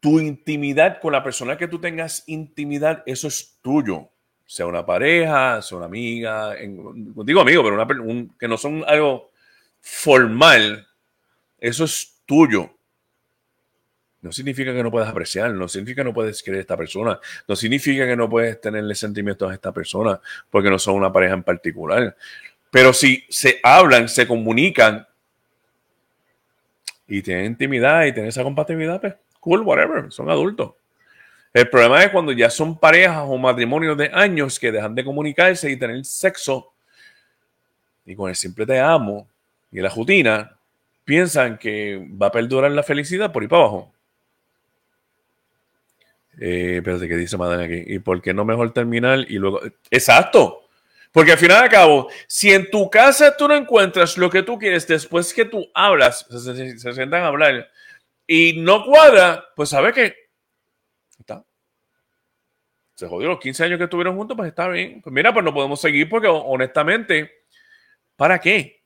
tu intimidad con la persona que tú tengas intimidad, eso es tuyo. Sea una pareja, sea una amiga, digo amigo, pero una, un, que no son algo formal, eso es tuyo. No significa que no puedas apreciar, no significa que no puedes querer a esta persona, no significa que no puedes tenerle sentimientos a esta persona porque no son una pareja en particular. Pero si se hablan, se comunican y tienen intimidad y tienen esa compatibilidad, pues cool, whatever, son adultos. El problema es cuando ya son parejas o matrimonios de años que dejan de comunicarse y tener sexo y con el simple te amo y la rutina, piensan que va a perdurar la felicidad por ir para abajo. Eh, espérate, ¿qué dice Madame aquí? ¿Y por qué no mejor terminar y luego? Exacto. Porque al final de cabo, si en tu casa tú no encuentras lo que tú quieres después que tú hablas, se, se, sientan a hablar y no cuadra, pues sabe que está. Se jodió los 15 años que estuvieron juntos, pues está bien. Pues mira, pues no podemos seguir porque honestamente, ¿para qué?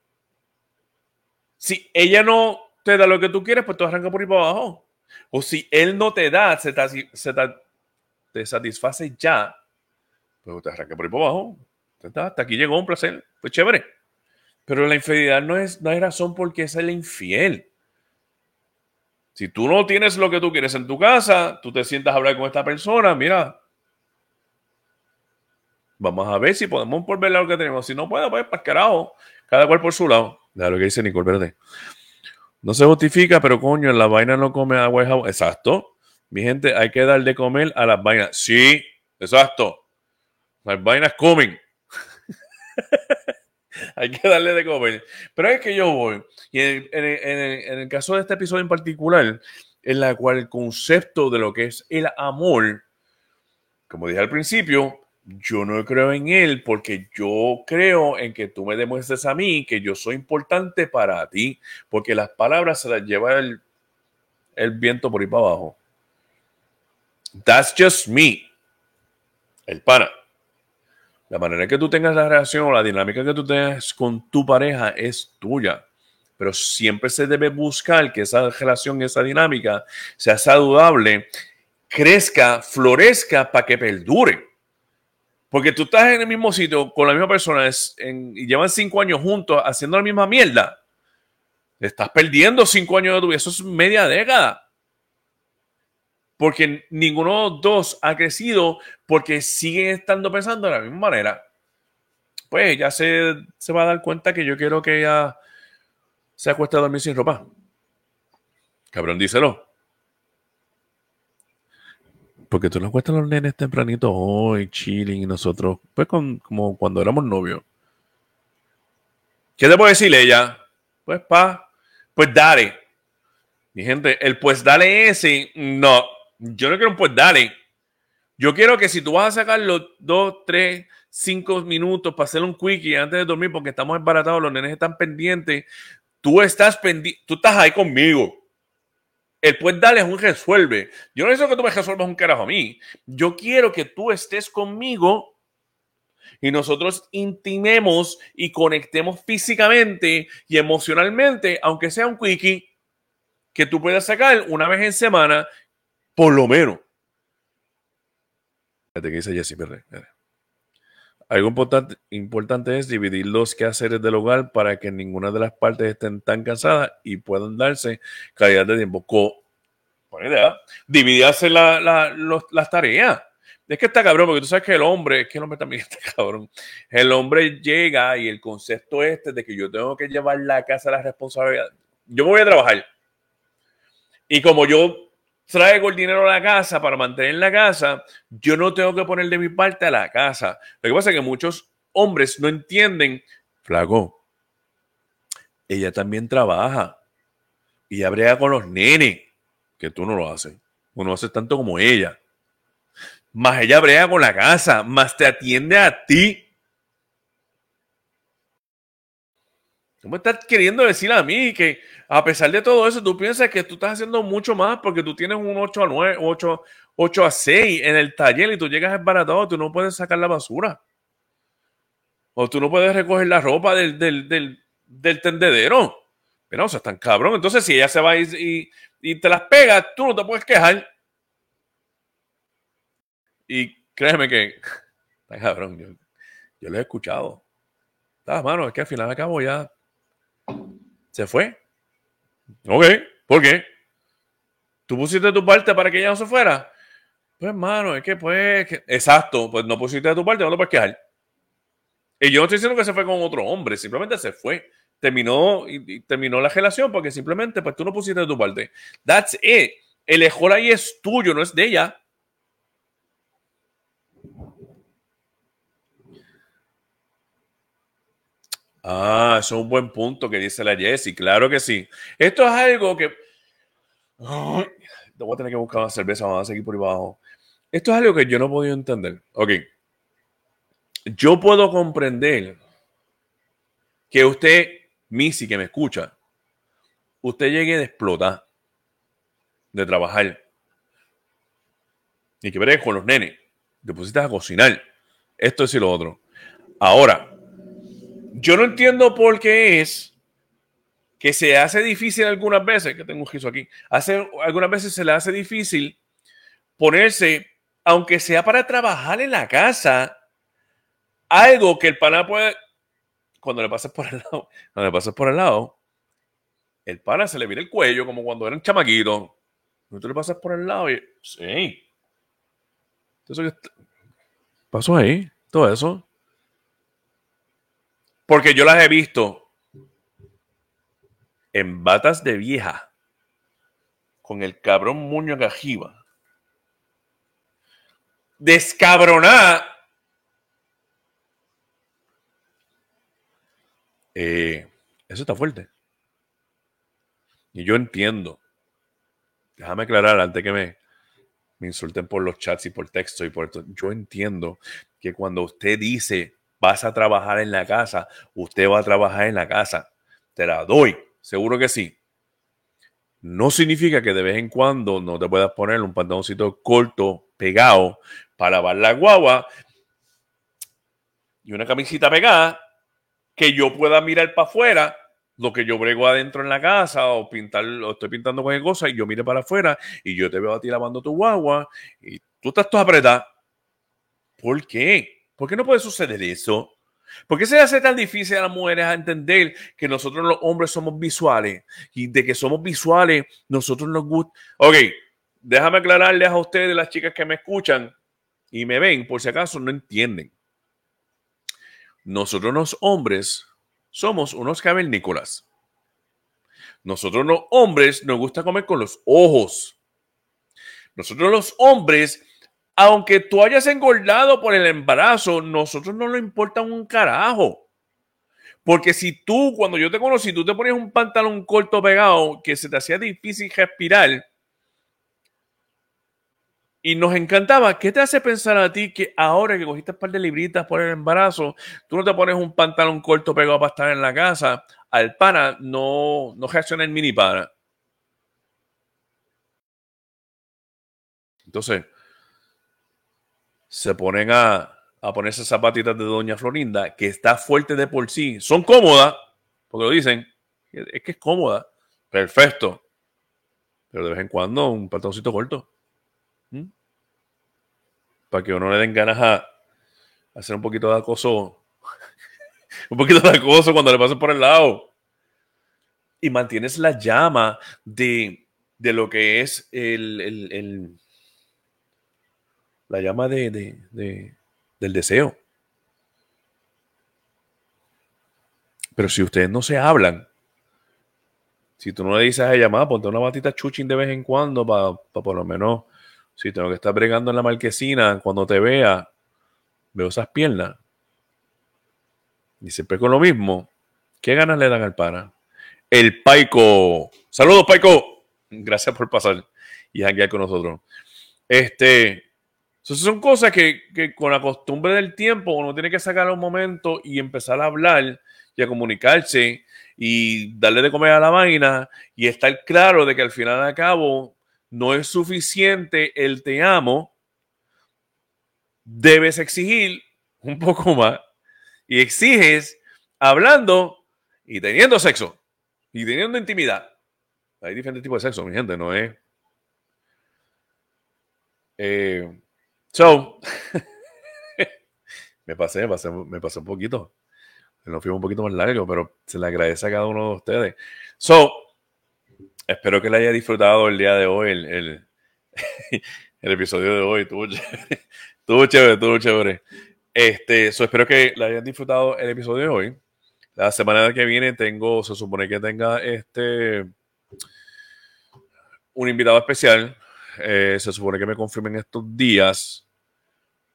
Si ella no te da lo que tú quieres, pues tú arrancas por ir para abajo. O si él no te da, se te, satisface ya, pues te arranca por ahí por abajo. Hasta aquí llegó un placer, pues chévere. Pero la infidelidad no, es, no hay razón por qué ser infiel. Si tú no tienes lo que tú quieres en tu casa, tú te sientas a hablar con esta persona, mira, vamos a ver si podemos volver a lo que tenemos. Si no puede, pues para carajo, cada cual por su lado. De lo que dice Nicole, espérate. No se justifica, pero coño, la vaina no come agua y jabón. Exacto. Mi gente, hay que dar de comer a las vainas. Sí, exacto. Las vainas comen. hay que darle de comer. Pero es que yo voy. Y en, el caso de este episodio en particular, en la cual el concepto de lo que es el amor, como dije al principio, yo no creo en él porque yo creo en que tú me demuestres a mí que yo soy importante para ti, porque las palabras se las lleva el, el viento por ahí para abajo. That's just me. El pana. La manera que tú tengas la relación o la dinámica que tú tengas con tu pareja es tuya. Pero siempre se debe buscar que esa relación, esa dinámica sea saludable, crezca, florezca para que perdure. Porque tú estás en el mismo sitio con la misma persona y llevan cinco años juntos haciendo la misma mierda. Estás perdiendo cinco años de tu vida. Eso es media década. Porque ninguno de los dos ha crecido porque siguen estando pensando de la misma manera. Pues ya se, se va a dar cuenta que yo quiero que ella se acueste a dormir sin ropa. Cabrón, díselo. Porque tú nos cuestas los nenes tempranito hoy, chilling, y nosotros, pues como cuando éramos novios. ¿Qué te puede decir ella? Pues pa, pues dale. Mi gente, el pues dale ese, no, yo no quiero un pues dale. Yo quiero que si tú vas a sacar los dos, tres, cinco minutos para hacer un quickie antes de dormir porque estamos embaratados, los nenes están pendientes, tú estás pendiente, tú estás ahí conmigo el pues dale es un resuelve. Yo no necesito que tú me resuelvas un carajo a mí. Yo quiero que tú estés conmigo y nosotros intimemos y conectemos físicamente y emocionalmente, aunque sea un quickie que tú puedas sacar una vez en semana, por lo menos. Fíjate que dice Jesse, Algo importante, importante es dividir los quehaceres del hogar para que ninguna de las partes estén tan cansadas y puedan darse calidad de tiempo. buena idea. Dividirse las tareas. Es que está cabrón, porque tú sabes que el hombre, es que el hombre también está cabrón. El hombre llega y el concepto este de que yo tengo que llevar la casa la responsabilidad. Yo me voy a trabajar. Y como yo traigo el dinero a la casa para mantener la casa, yo no tengo que poner de mi parte a la casa. Lo que pasa es que muchos hombres no entienden, flaco, ella también trabaja y ella con los nenes, que tú no lo haces. Uno hace tanto como ella más ella brega con la casa, más te atiende a ti. ¿Cómo me estás queriendo decir a mí que a pesar de todo eso, tú piensas que tú estás haciendo mucho más porque tú tienes un 8 a 9, 8, 8 a 6 en el taller y tú llegas esbaratado, tú no puedes sacar la basura. O tú no puedes recoger la ropa del, del, tendedero. Pero, o sea, están cabrón. Entonces, si ella se va y, y te las pega, tú no te puedes quejar. Y créeme que, está cabrón, yo, lo he escuchado. Está, mano, es que al final de cabo ya se fue. Ok, ¿por qué? ¿Tú pusiste tu parte para que ella no se fuera? Pues, mano, es que pues, exacto, pues no pusiste tu parte, no te puedes quejar. Y yo no estoy diciendo que se fue con otro hombre, simplemente se fue. Terminó, y, terminó la relación porque simplemente pues tú no pusiste tu parte. That's it. El mejor ahí es tuyo, no es de ella. Ah, eso es un buen punto que dice la Jessie. Claro que sí. Esto es algo que. voy a tener que buscar una cerveza, vamos a seguir por abajo. Esto es algo que yo no he podido entender. Ok. Yo puedo comprender que usted, Missy, que me escucha, usted llegue de explotar, de trabajar, y que veré con los nenes, te pusiste a cocinar, esto es y lo otro. Ahora, yo no entiendo por qué es que se hace difícil algunas veces, que tengo un giso aquí, hace, algunas veces se le hace difícil ponerse, aunque sea para trabajar en la casa, algo que el pana puede, cuando le pases por el lado, cuando le pases por el lado, el pana se le viene el cuello como cuando era un chamaquito. Tú le pasas por el lado y, sí. Entonces, pasó ahí? Todo eso. Porque yo las he visto en batas de vieja, con el cabrón muño cajiva. Descabronada. Eh, eso está fuerte. Y yo entiendo. Déjame aclarar antes que me, me insulten por los chats y por texto y por esto. Yo entiendo que cuando usted dice vas a trabajar en la casa, usted va a trabajar en la casa. Te la doy, seguro que sí. No significa que de vez en cuando no te puedas poner un pantaloncito corto, pegado, para lavar la guagua y una camisita pegada que yo pueda mirar para afuera lo que yo brego adentro en la casa o pintar, o estoy pintando cualquier cosa y yo mire para afuera y yo te veo a ti lavando tu guagua y tú estás todo apretada. ¿Por qué? ¿Por qué no puede suceder eso? ¿Por qué se hace tan difícil a las mujeres entender que nosotros los hombres somos visuales y de que somos visuales nosotros nos gusta? Ok, déjame aclararles a ustedes, las chicas que me escuchan y me ven, por si acaso no entienden. Nosotros los hombres somos unos cavernícolas. Nosotros los hombres nos gusta comer con los ojos. Nosotros los hombres aunque tú hayas engordado por el embarazo, nosotros no nos importa un carajo. Porque si tú, cuando yo te conocí, tú te ponías un pantalón corto pegado que se te hacía difícil respirar y nos encantaba, ¿qué te hace pensar a ti que ahora que cogiste un par de libritas por el embarazo, tú no te pones un pantalón corto pegado para estar en la casa? Al pana no, no el mini pana. Entonces, se ponen a, a ponerse zapatitas de Doña Florinda, que está fuerte de por sí, son cómodas, porque lo dicen, es que es cómoda, perfecto, pero de vez en cuando un pantaloncito corto. Para que uno le den ganas a hacer un poquito de acoso, un poquito de acoso cuando le pasen por el lado. Y mantienes la llama de, de lo que es el, el la llama de, de, del deseo. Pero si ustedes no se hablan, si tú no le dices a ella, ponte una batita chuchín de vez en cuando para por lo menos, si tengo que estar bregando en la marquesina, cuando te vea, veo esas piernas. Y siempre con lo mismo, ¿qué ganas le dan al pana? El Paico. Saludos, Paico. Gracias por pasar y janguear con nosotros. Este, son cosas que, que, con la costumbre del tiempo uno tiene que sacar un momento y empezar a hablar y a comunicarse y darle de comer a la vaina y estar claro de que al final de cabo no es suficiente el te amo, debes exigir un poco más y exiges hablando y teniendo sexo y teniendo intimidad. Hay diferentes tipos de sexo, mi gente, no es. Eh, so, me pasé, me pasé, un poquito. Nos fuimos un poquito más largo, pero se le agradece a cada uno de ustedes. So, espero que le haya disfrutado el día de hoy, el, el, episodio de hoy. Estuvo chévere, estuvo chévere. Este, so, espero que le hayan disfrutado el episodio de hoy. La semana que viene tengo, se supone que tenga este un invitado especial. Eh, se supone que me confirmen estos días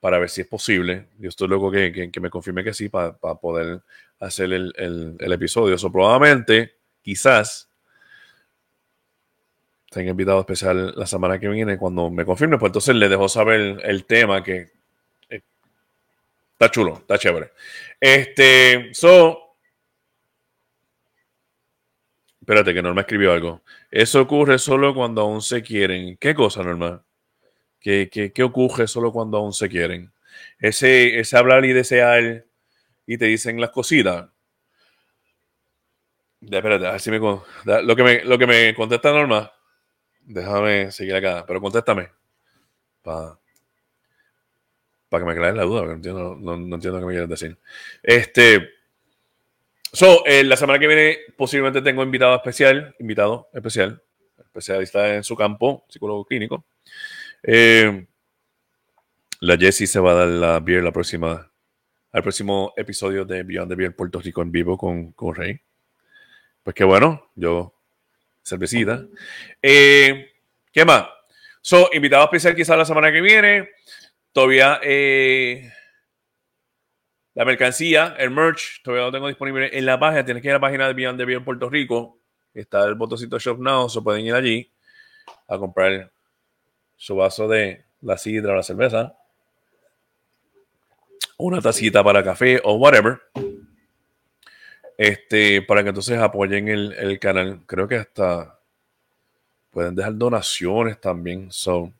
para ver si es posible. Yo estoy loco que, que, me confirme que sí para, poder hacer el, el, episodio. Eso probablemente, quizás, tenga invitado especial la semana que viene cuando me confirme. Pues entonces le dejo saber el, tema que eh, está chulo, está chévere. Este, so. Espérate, que Norma escribió algo. Eso ocurre solo cuando aún se quieren. ¿Qué cosa, Norma? ¿Qué, ocurre solo cuando aún se quieren? Ese, ese hablar y desear y te dicen las cositas. Ya, espérate, a ver si me, lo, que me, lo que me contesta Norma, déjame seguir acá, pero contéstame. Para que me aclares la duda, porque no entiendo, no, entiendo qué me quieres decir. Este. So, eh, la semana que viene posiblemente tengo invitado especial, invitado especial, especialista en su campo, psicólogo clínico. Eh, la Jessie se va a dar la beer la próxima, al próximo episodio de Beyond the Beer Puerto Rico en vivo con, con Rey. Pues qué bueno, yo cervecita. Eh, ¿Qué más? So, invitado especial quizás la semana que viene. Todavía eh, la mercancía, el merch, todavía lo tengo disponible en la página. Tienes que ir a la página de Beyond the Beer Puerto Rico. Está el botoncito Shop Now, se pueden ir allí a comprar su vaso de la sidra o la cerveza, una tacita para café o whatever. Este, para que entonces apoyen el, canal. Creo que hasta pueden dejar donaciones también. So,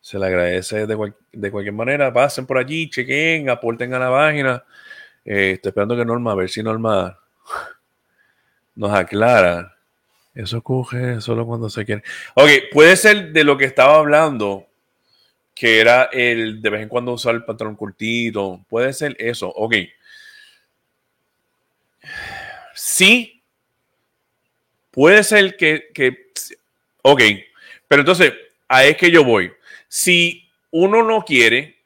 se le agradece de, cualquier manera. Pasen por allí, chequen, aporten a la página. Eh, estoy esperando que Norma, a ver si Norma nos aclara eso coge solo cuando se quiere. Ok, puede ser de lo que estaba hablando, que era el de vez en cuando usar el pantalón cortito. Puede ser eso. Ok. Sí. Puede ser que, que. Ok. Pero entonces, a es que yo voy. Si uno no quiere,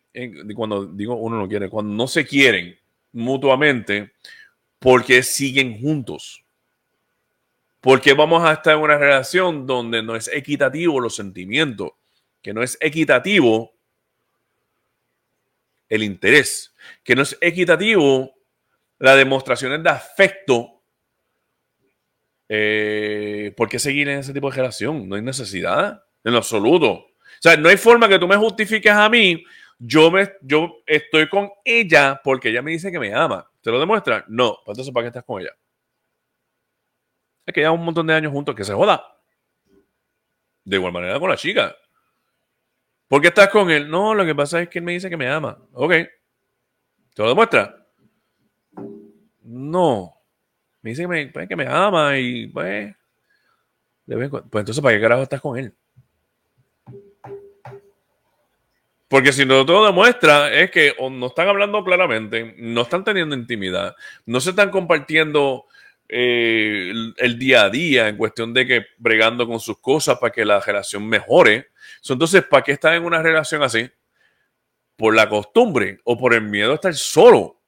cuando digo uno no quiere, cuando no se quieren mutuamente, porque siguen juntos. Porque vamos a estar en una relación donde no es equitativo los sentimientos, que no es equitativo el interés, que no es equitativo las demostraciones de afecto. Eh, ¿Por qué seguir en ese tipo de relación? No hay necesidad, en absoluto. O sea, no hay forma que tú me justifiques a mí. Yo, me, yo estoy con ella porque ella me dice que me ama. ¿Te lo demuestra? No. Pues entonces, ¿para qué estás con ella? Es que ya un montón de años juntos, que se joda. De igual manera con la chica. ¿Por qué estás con él? No, lo que pasa es que él me dice que me ama. Ok. ¿Te lo demuestra? No. Me dice que me, pues, que me ama y pues, pues entonces ¿para qué carajo estás con él? Porque si no todo demuestra es que no están hablando claramente, no están teniendo intimidad, no se están compartiendo eh, el, día a día en cuestión de que bregando con sus cosas para que la relación mejore. Entonces, ¿para qué estar en una relación así? ¿Por la costumbre o por el miedo a estar solo?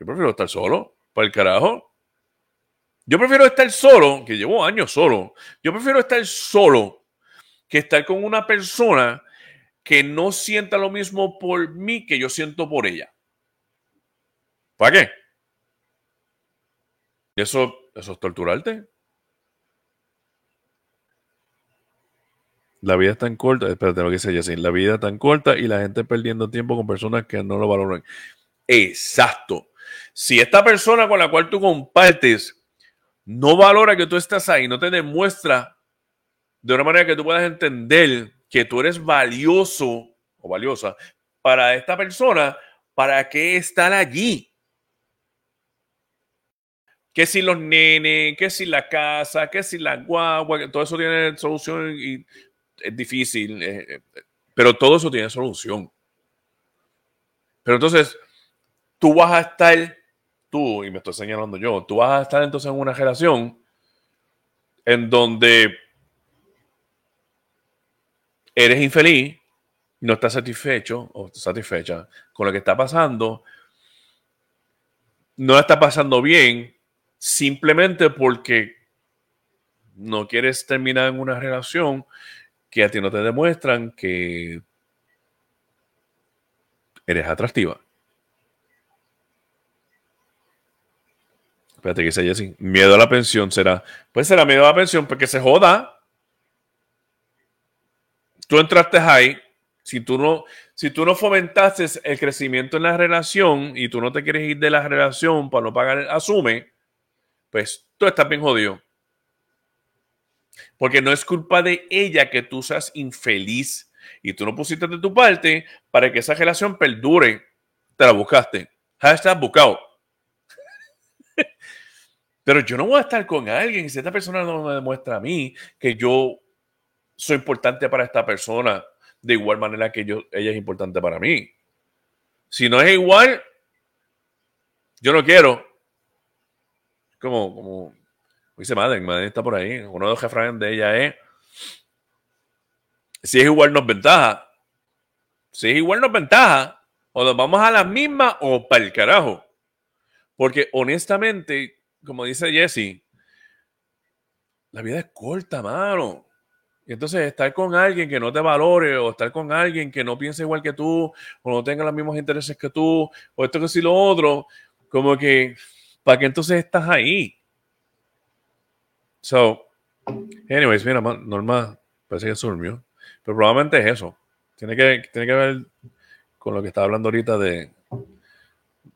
Yo prefiero estar solo, para el carajo. Yo prefiero estar solo, que llevo años solo. Yo prefiero estar solo que estar con una persona que no sienta lo mismo por mí que yo siento por ella. ¿Para qué? Eso, eso es torturarte. La vida es tan corta, espérate lo que dice así, la vida es tan corta y la gente perdiendo tiempo con personas que no lo valoran. Exacto. Si esta persona con la cual tú compartes no valora que tú estás ahí, no te demuestra de una manera que tú puedas entender que tú eres valioso o valiosa para esta persona, ¿para qué estar allí? Que si los nenes, que si la casa, que si la guagua, todo eso tiene solución y es difícil, eh, eh, pero todo eso tiene solución. Pero entonces, tú vas a estar tú, y me estoy señalando yo, tú vas a estar entonces en una relación en donde eres infeliz, no estás satisfecho o satisfecha con lo que está pasando, no está pasando bien simplemente porque no quieres terminar en una relación que a ti no te demuestran que eres atractiva. Espérate, que dice Jessy. Miedo a la pensión será. Pues será miedo a la pensión porque se joda. Tú entraste ahí. Si tú no, si tú no fomentaste el crecimiento en la relación y tú no te quieres ir de la relación para no pagar, asume, pues tú estás bien jodido. Porque no es culpa de ella que tú seas infeliz y tú no pusiste de tu parte para que esa relación perdure. Te la buscaste. Hashtag buscado. Pero yo no voy a estar con alguien si esta persona no me demuestra a mí que yo soy importante para esta persona de igual manera que yo, ella es importante para mí. Si no es igual, yo no quiero. Como, como dice Madden, Madden está por ahí. Uno de los refranes de ella es: si es igual, nos ventaja. Si es igual, nos ventaja. O nos vamos a la misma o para el carajo. Porque honestamente, como dice Jesse, la vida es corta, mano. Y entonces estar con alguien que no te valore o estar con alguien que no piense igual que tú o no tenga los mismos intereses que tú o esto que si lo otro, como que, ¿para qué entonces estás ahí? So, anyways, mira, Norma parece que se durmió, pero probablemente es eso. Tiene que, tiene que ver con lo que estaba hablando ahorita de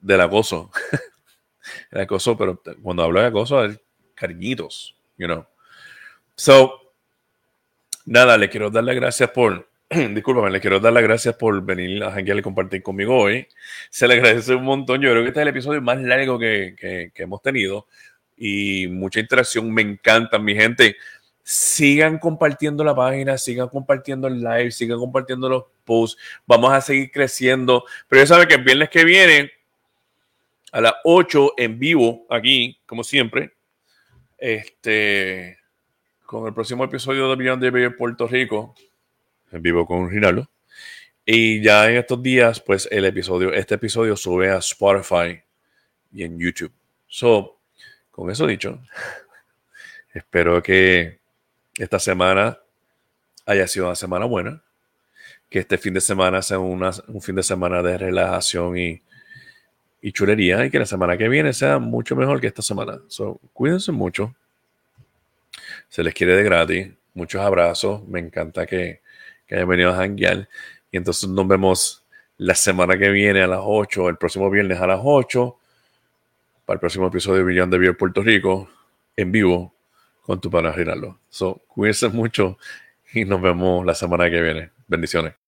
del acoso. el acoso, pero cuando hablo de acoso, es cariñitos, you know. So, nada, le quiero dar las gracias por, discúlpame, le quiero dar las gracias por venir a janguear y compartir conmigo hoy. Se le agradece un montón. Yo creo que este es el episodio más largo que, que, que hemos tenido y mucha interacción. Me encanta, mi gente. Sigan compartiendo la página, sigan compartiendo el live, sigan compartiendo los posts. Vamos a seguir creciendo. Pero ya saben que el viernes que viene a las 8 en vivo aquí, como siempre. Este, con el próximo episodio de Beyond de Puerto Rico, en vivo con Rinaldo. Y ya en estos días, pues el episodio, este episodio sube a Spotify y en YouTube. So, con eso dicho, espero que esta semana haya sido una semana buena. Que este fin de semana sea un fin de semana de relajación y, y chulería y que la semana que viene sea mucho mejor que esta semana. So, cuídense mucho. Se les quiere de gratis. Muchos abrazos. Me encanta que, que hayan venido a janguear. Y entonces nos vemos la semana que viene a las 8, el próximo viernes a las 8, para el próximo episodio de Billón de Vier Puerto Rico, en vivo, con tu pana Rinaldo. So, cuídense mucho y nos vemos la semana que viene. Bendiciones.